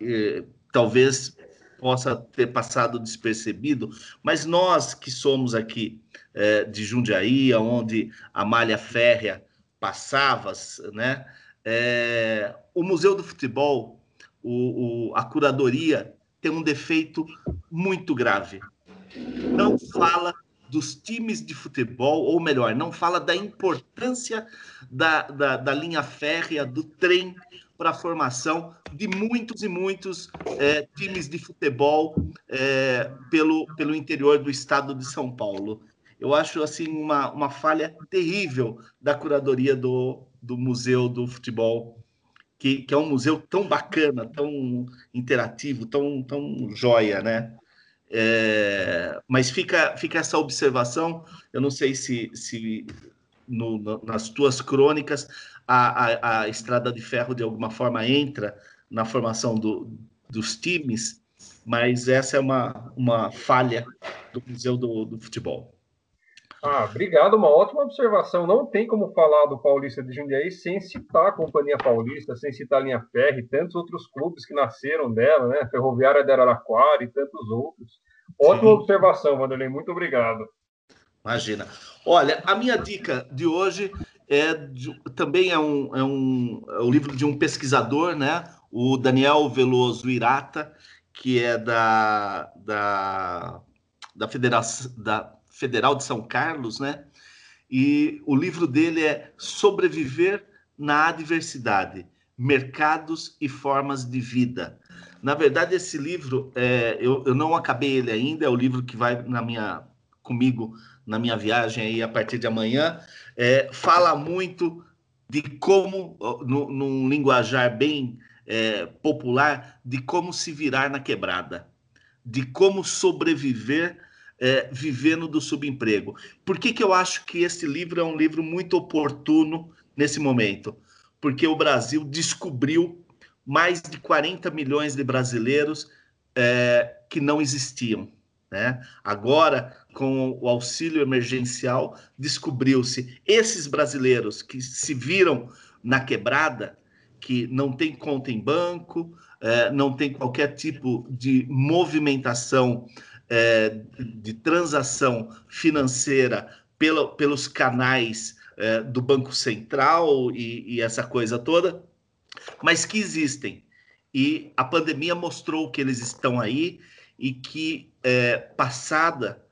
é, talvez possa ter passado despercebido, mas nós que somos aqui é, de Jundiaí, onde a malha férrea passava, né? É, o Museu do Futebol, o, o, a curadoria tem um defeito muito grave. Não fala dos times de futebol, ou melhor, não fala da importância da, da, da linha férrea, do trem para a formação de muitos e muitos é, times de futebol é, pelo, pelo interior do estado de São Paulo. Eu acho assim uma, uma falha terrível da curadoria do, do Museu do Futebol, que, que é um museu tão bacana, tão interativo, tão, tão joia, né? É, mas fica, fica essa observação. Eu não sei se, se no, no, nas tuas crônicas a, a, a, Estrada de Ferro de alguma forma entra na formação do, dos times, mas essa é uma, uma falha do Museu do, do Futebol. Ah, obrigado, uma ótima observação. Não tem como falar do Paulista de Jundiaí sem citar a Companhia Paulista, sem citar a Linha Ferro e tantos outros clubes que nasceram dela, né? Ferroviária de Araraquara e tantos outros. Ótima Sim. observação, Vanderlei. Muito obrigado. Imagina. Olha, a minha dica de hoje é de, também é um, é, um, é um livro de um pesquisador, né? O Daniel Veloso Irata, que é da, da, da Federação da Federal de São Carlos, né? E o livro dele é Sobreviver na Adversidade: Mercados e Formas de Vida. Na verdade, esse livro, é, eu, eu não acabei ele ainda, é o livro que vai na minha comigo na minha viagem aí a partir de amanhã. É, fala muito de como, no, num linguajar bem é, popular de como se virar na quebrada, de como sobreviver é, vivendo do subemprego. Por que, que eu acho que esse livro é um livro muito oportuno nesse momento? Porque o Brasil descobriu mais de 40 milhões de brasileiros é, que não existiam. Né? Agora, com o auxílio emergencial, descobriu-se esses brasileiros que se viram na quebrada, que não tem conta em banco, é, não tem qualquer tipo de movimentação é, de transação financeira pelos canais é, do Banco Central e, essa coisa toda, mas que existem. E a pandemia mostrou que eles estão aí e que, passada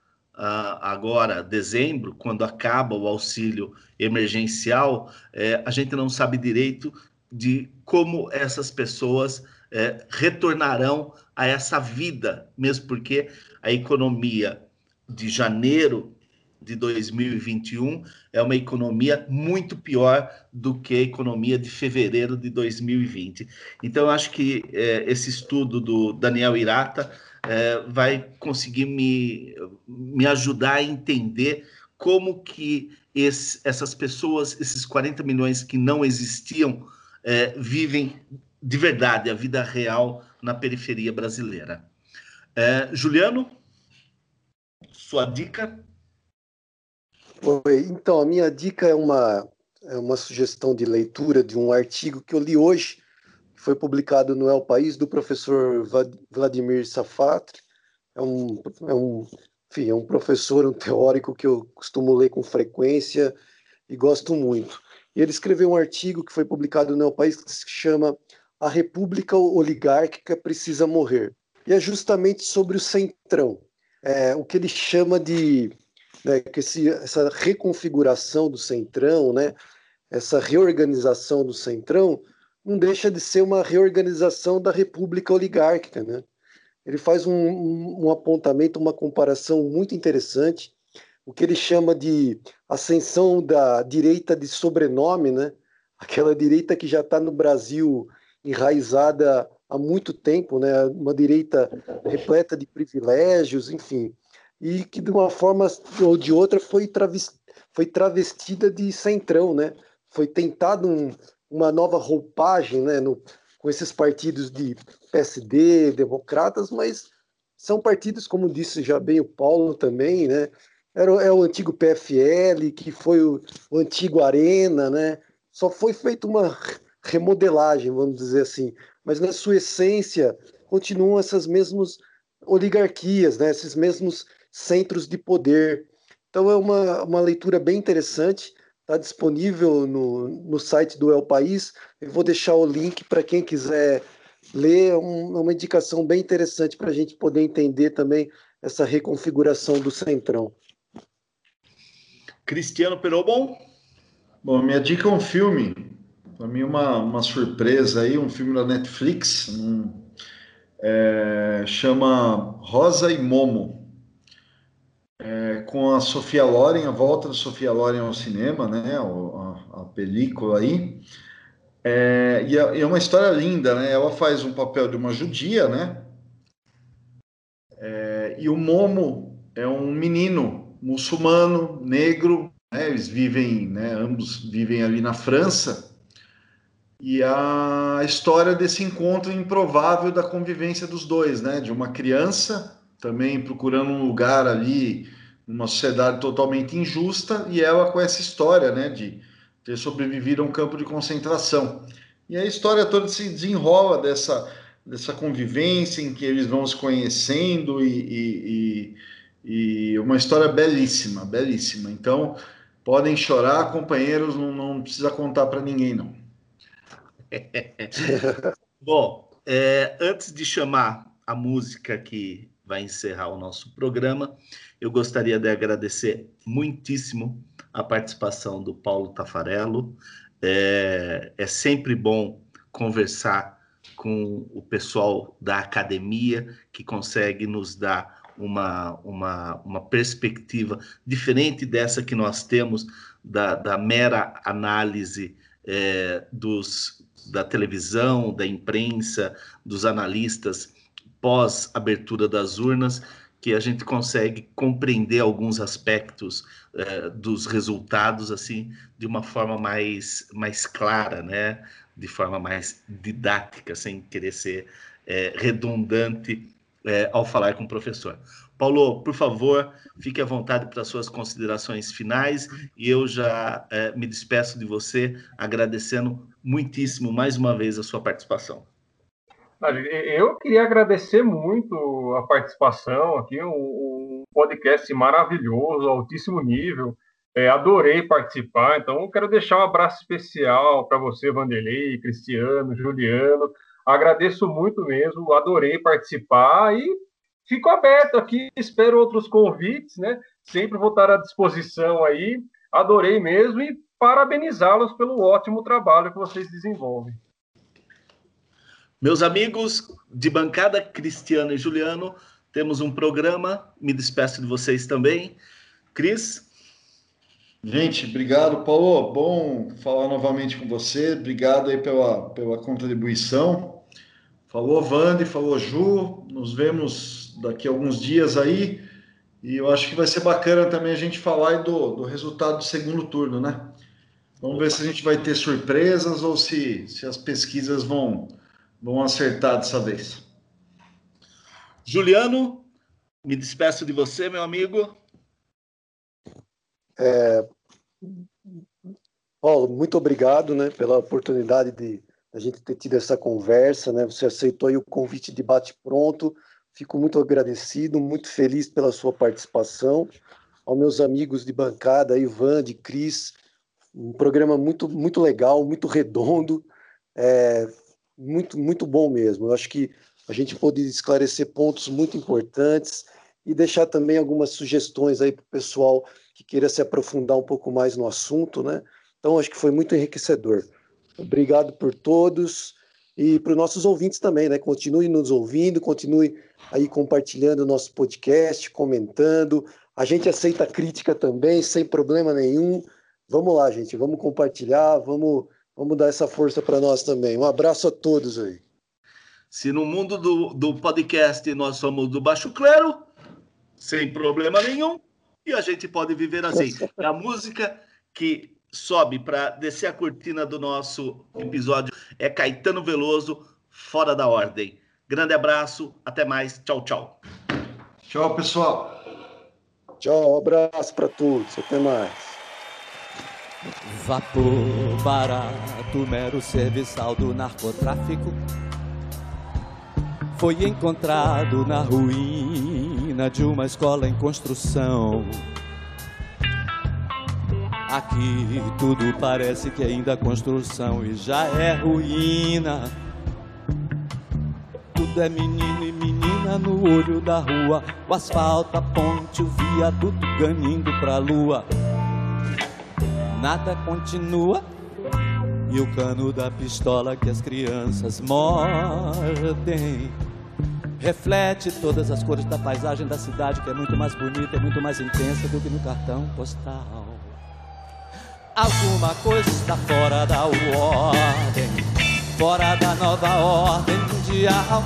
uh, agora, dezembro, quando acaba o auxílio emergencial, é, a gente não sabe direito de como essas pessoas é, retornarão a essa vida, mesmo porque a economia de janeiro de 2021 é uma economia muito pior do que a economia de fevereiro de 2020. Então, eu acho que é, esse estudo do Daniel Irata é, vai conseguir me, me ajudar a entender como que esse, essas pessoas, esses 40 milhões que não existiam, é, vivem de verdade a vida real na periferia brasileira. É, Juliano, sua dica? Oi, então, a minha dica é uma, é uma sugestão de leitura de um artigo que eu li hoje, que foi publicado no El País, do professor Vladimir Safatri. É um, é um, enfim, é um professor, um teórico que eu costumo ler com frequência e gosto muito. E ele escreveu um artigo que foi publicado no El País que se chama A República Oligárquica Precisa Morrer. E é justamente sobre o centrão, é, o que ele chama de né, que esse, essa reconfiguração do Centrão, né, essa reorganização do Centrão, não deixa de ser uma reorganização da República Oligárquica. Né? Ele faz um, um, um apontamento, uma comparação muito interessante, o que ele chama de ascensão da direita de sobrenome, né? aquela direita que já está no Brasil enraizada há muito tempo, né? uma direita repleta de privilégios, enfim e que de uma forma ou de outra foi, travesti, foi travestida de centrão, né? Foi tentado um, uma nova roupagem, né? No, com esses partidos de PSD, democratas, mas são partidos, como disse já bem o Paulo também, né? Era, é o antigo PFL, que foi o, o antigo Arena, né? Só foi feita uma remodelagem, vamos dizer assim, mas na sua essência continuam essas mesmas oligarquias, né? Esses mesmos centros de poder. Então é uma, uma leitura bem interessante, está disponível no, no site do El País. Eu vou deixar o link para quem quiser ler, é um, é uma indicação bem interessante para a gente poder entender também essa reconfiguração do Centrão. Cristiano Perobon? Bom, minha dica é um filme, para mim uma, uma surpresa aí, um filme da Netflix, um, é, chama Rosa e Momo é, com a Sofia Loren, a volta da Sofia Loren ao cinema, né, a, a película aí, é, e, é, e, é, uma história linda, né, ela faz um papel de uma judia, né, é, e o Momo é um menino muçulmano, negro, né, eles vivem, né, ambos vivem ali na França, e a história desse encontro improvável da convivência dos dois, né, de uma criança também procurando um lugar ali, numa sociedade totalmente injusta, e ela com essa história, né, de ter sobrevivido a um campo de concentração. E a história toda se desenrola dessa, dessa convivência em que eles vão se conhecendo e, e, e, uma história belíssima, belíssima. Então, podem chorar, companheiros, não, não precisa contar para ninguém, não. Bom, é, antes de chamar a música que vai encerrar o nosso programa. Eu gostaria de agradecer muitíssimo a participação do Paulo Tafarello. É, é sempre bom conversar com o pessoal da academia que consegue nos dar uma, uma, uma perspectiva diferente dessa que nós temos da, da mera análise é, dos da televisão, da imprensa, dos analistas pós abertura das urnas, que a gente consegue compreender alguns aspectos uh, dos resultados assim de uma forma mais mais clara, né? De forma mais didática, sem querer ser é, redundante é, ao falar com o professor. Paulo, por favor, fique à vontade para suas considerações finais e eu já me despeço de você, agradecendo muitíssimo mais uma vez a sua participação. Eu queria agradecer muito a participação aqui, um, podcast maravilhoso, altíssimo nível. É, adorei participar, então quero deixar um abraço especial para você, Vanderlei, Cristiano, Juliano. Agradeço muito mesmo, adorei participar e fico aberto aqui, espero outros convites, né? Sempre vou estar à disposição aí. Adorei mesmo e parabenizá-los pelo ótimo trabalho que vocês desenvolvem. Meus amigos de bancada, Cristiano e Juliano, temos um programa. Me despeço de vocês também. Cris? Gente, obrigado, Paulo. Bom falar novamente com você. Obrigado aí pela, pela contribuição. Falou, Vande, falou, Ju. Nos vemos daqui a alguns dias aí. E eu acho que vai ser bacana também a gente falar do, do resultado do segundo turno, né? Vamos ver se a gente vai ter surpresas ou se, se as pesquisas vão Vamos acertar dessa vez. Juliano, me despeço de você, meu amigo. É, Paulo, muito obrigado né, pela oportunidade de a gente ter tido essa conversa. Né? Você aceitou o convite de bate-pronto. Fico muito agradecido, muito feliz pela sua participação. Aos meus amigos de bancada, Ivan, de Cris, um programa muito, muito legal, muito redondo. É, muito, muito bom mesmo. Eu acho que a gente pode esclarecer pontos muito importantes e deixar também algumas sugestões aí para o pessoal que queira se aprofundar um pouco mais no assunto, né? Então, acho que foi muito enriquecedor. Obrigado por todos e para os nossos ouvintes também, né? Continue nos ouvindo, continue aí compartilhando o nosso podcast, comentando. A gente aceita crítica também, sem problema nenhum. Vamos lá, gente, vamos compartilhar, vamos Vamos dar essa força para nós também. Um abraço a todos aí. Se no mundo do, do podcast nós somos do baixo clero, sem problema nenhum, e a gente pode viver assim. A música que sobe para descer a cortina do nosso episódio é Caetano Veloso, Fora da Ordem. Grande abraço, até mais, tchau, tchau. Tchau, pessoal. Tchau, um abraço para todos, até mais. Vapor barato, mero serviçal do narcotráfico. Foi encontrado na ruína de uma escola em construção. Aqui tudo parece que ainda é construção e já é ruína. Tudo é menino e menina no olho da rua. O asfalto, a ponte, o viaduto ganindo pra lua nada continua. E o cano da pistola que as crianças mordem reflete todas as cores da paisagem da cidade, que é muito mais bonita, é muito mais intensa do que no cartão postal. Alguma coisa está fora da ordem, fora da nova ordem mundial.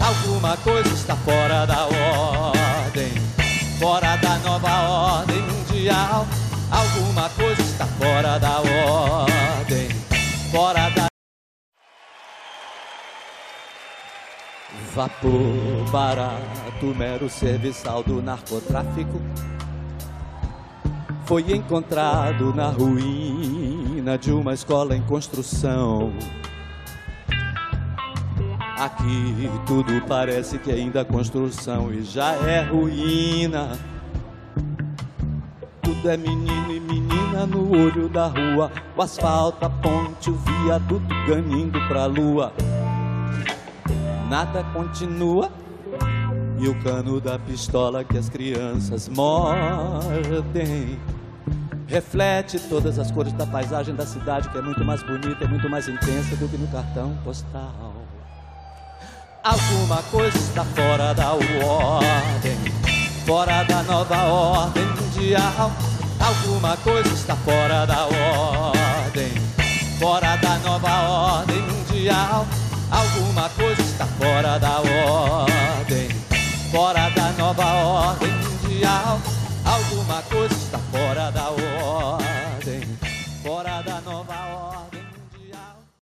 Alguma coisa está fora da ordem, fora da nova ordem mundial. Alguma coisa está fora da ordem, fora da. Vapor barato, mero serviçal do narcotráfico. Foi encontrado na ruína de uma escola em construção. Aqui tudo parece que ainda é construção e já é ruína tudo é menino e menina no olho da rua. O asfalto, a ponte, o viaduto ganindo pra lua. Nada continua. E o cano da pistola que as crianças mordem reflete todas as cores da paisagem da cidade, que é muito mais bonita, é muito mais intensa do que no cartão postal. Alguma coisa está fora da ordem, fora da nova ordem mundial. Alguma coisa está fora da ordem, fora da nova ordem mundial. Alguma coisa está fora da ordem, fora da nova ordem mundial. Alguma coisa está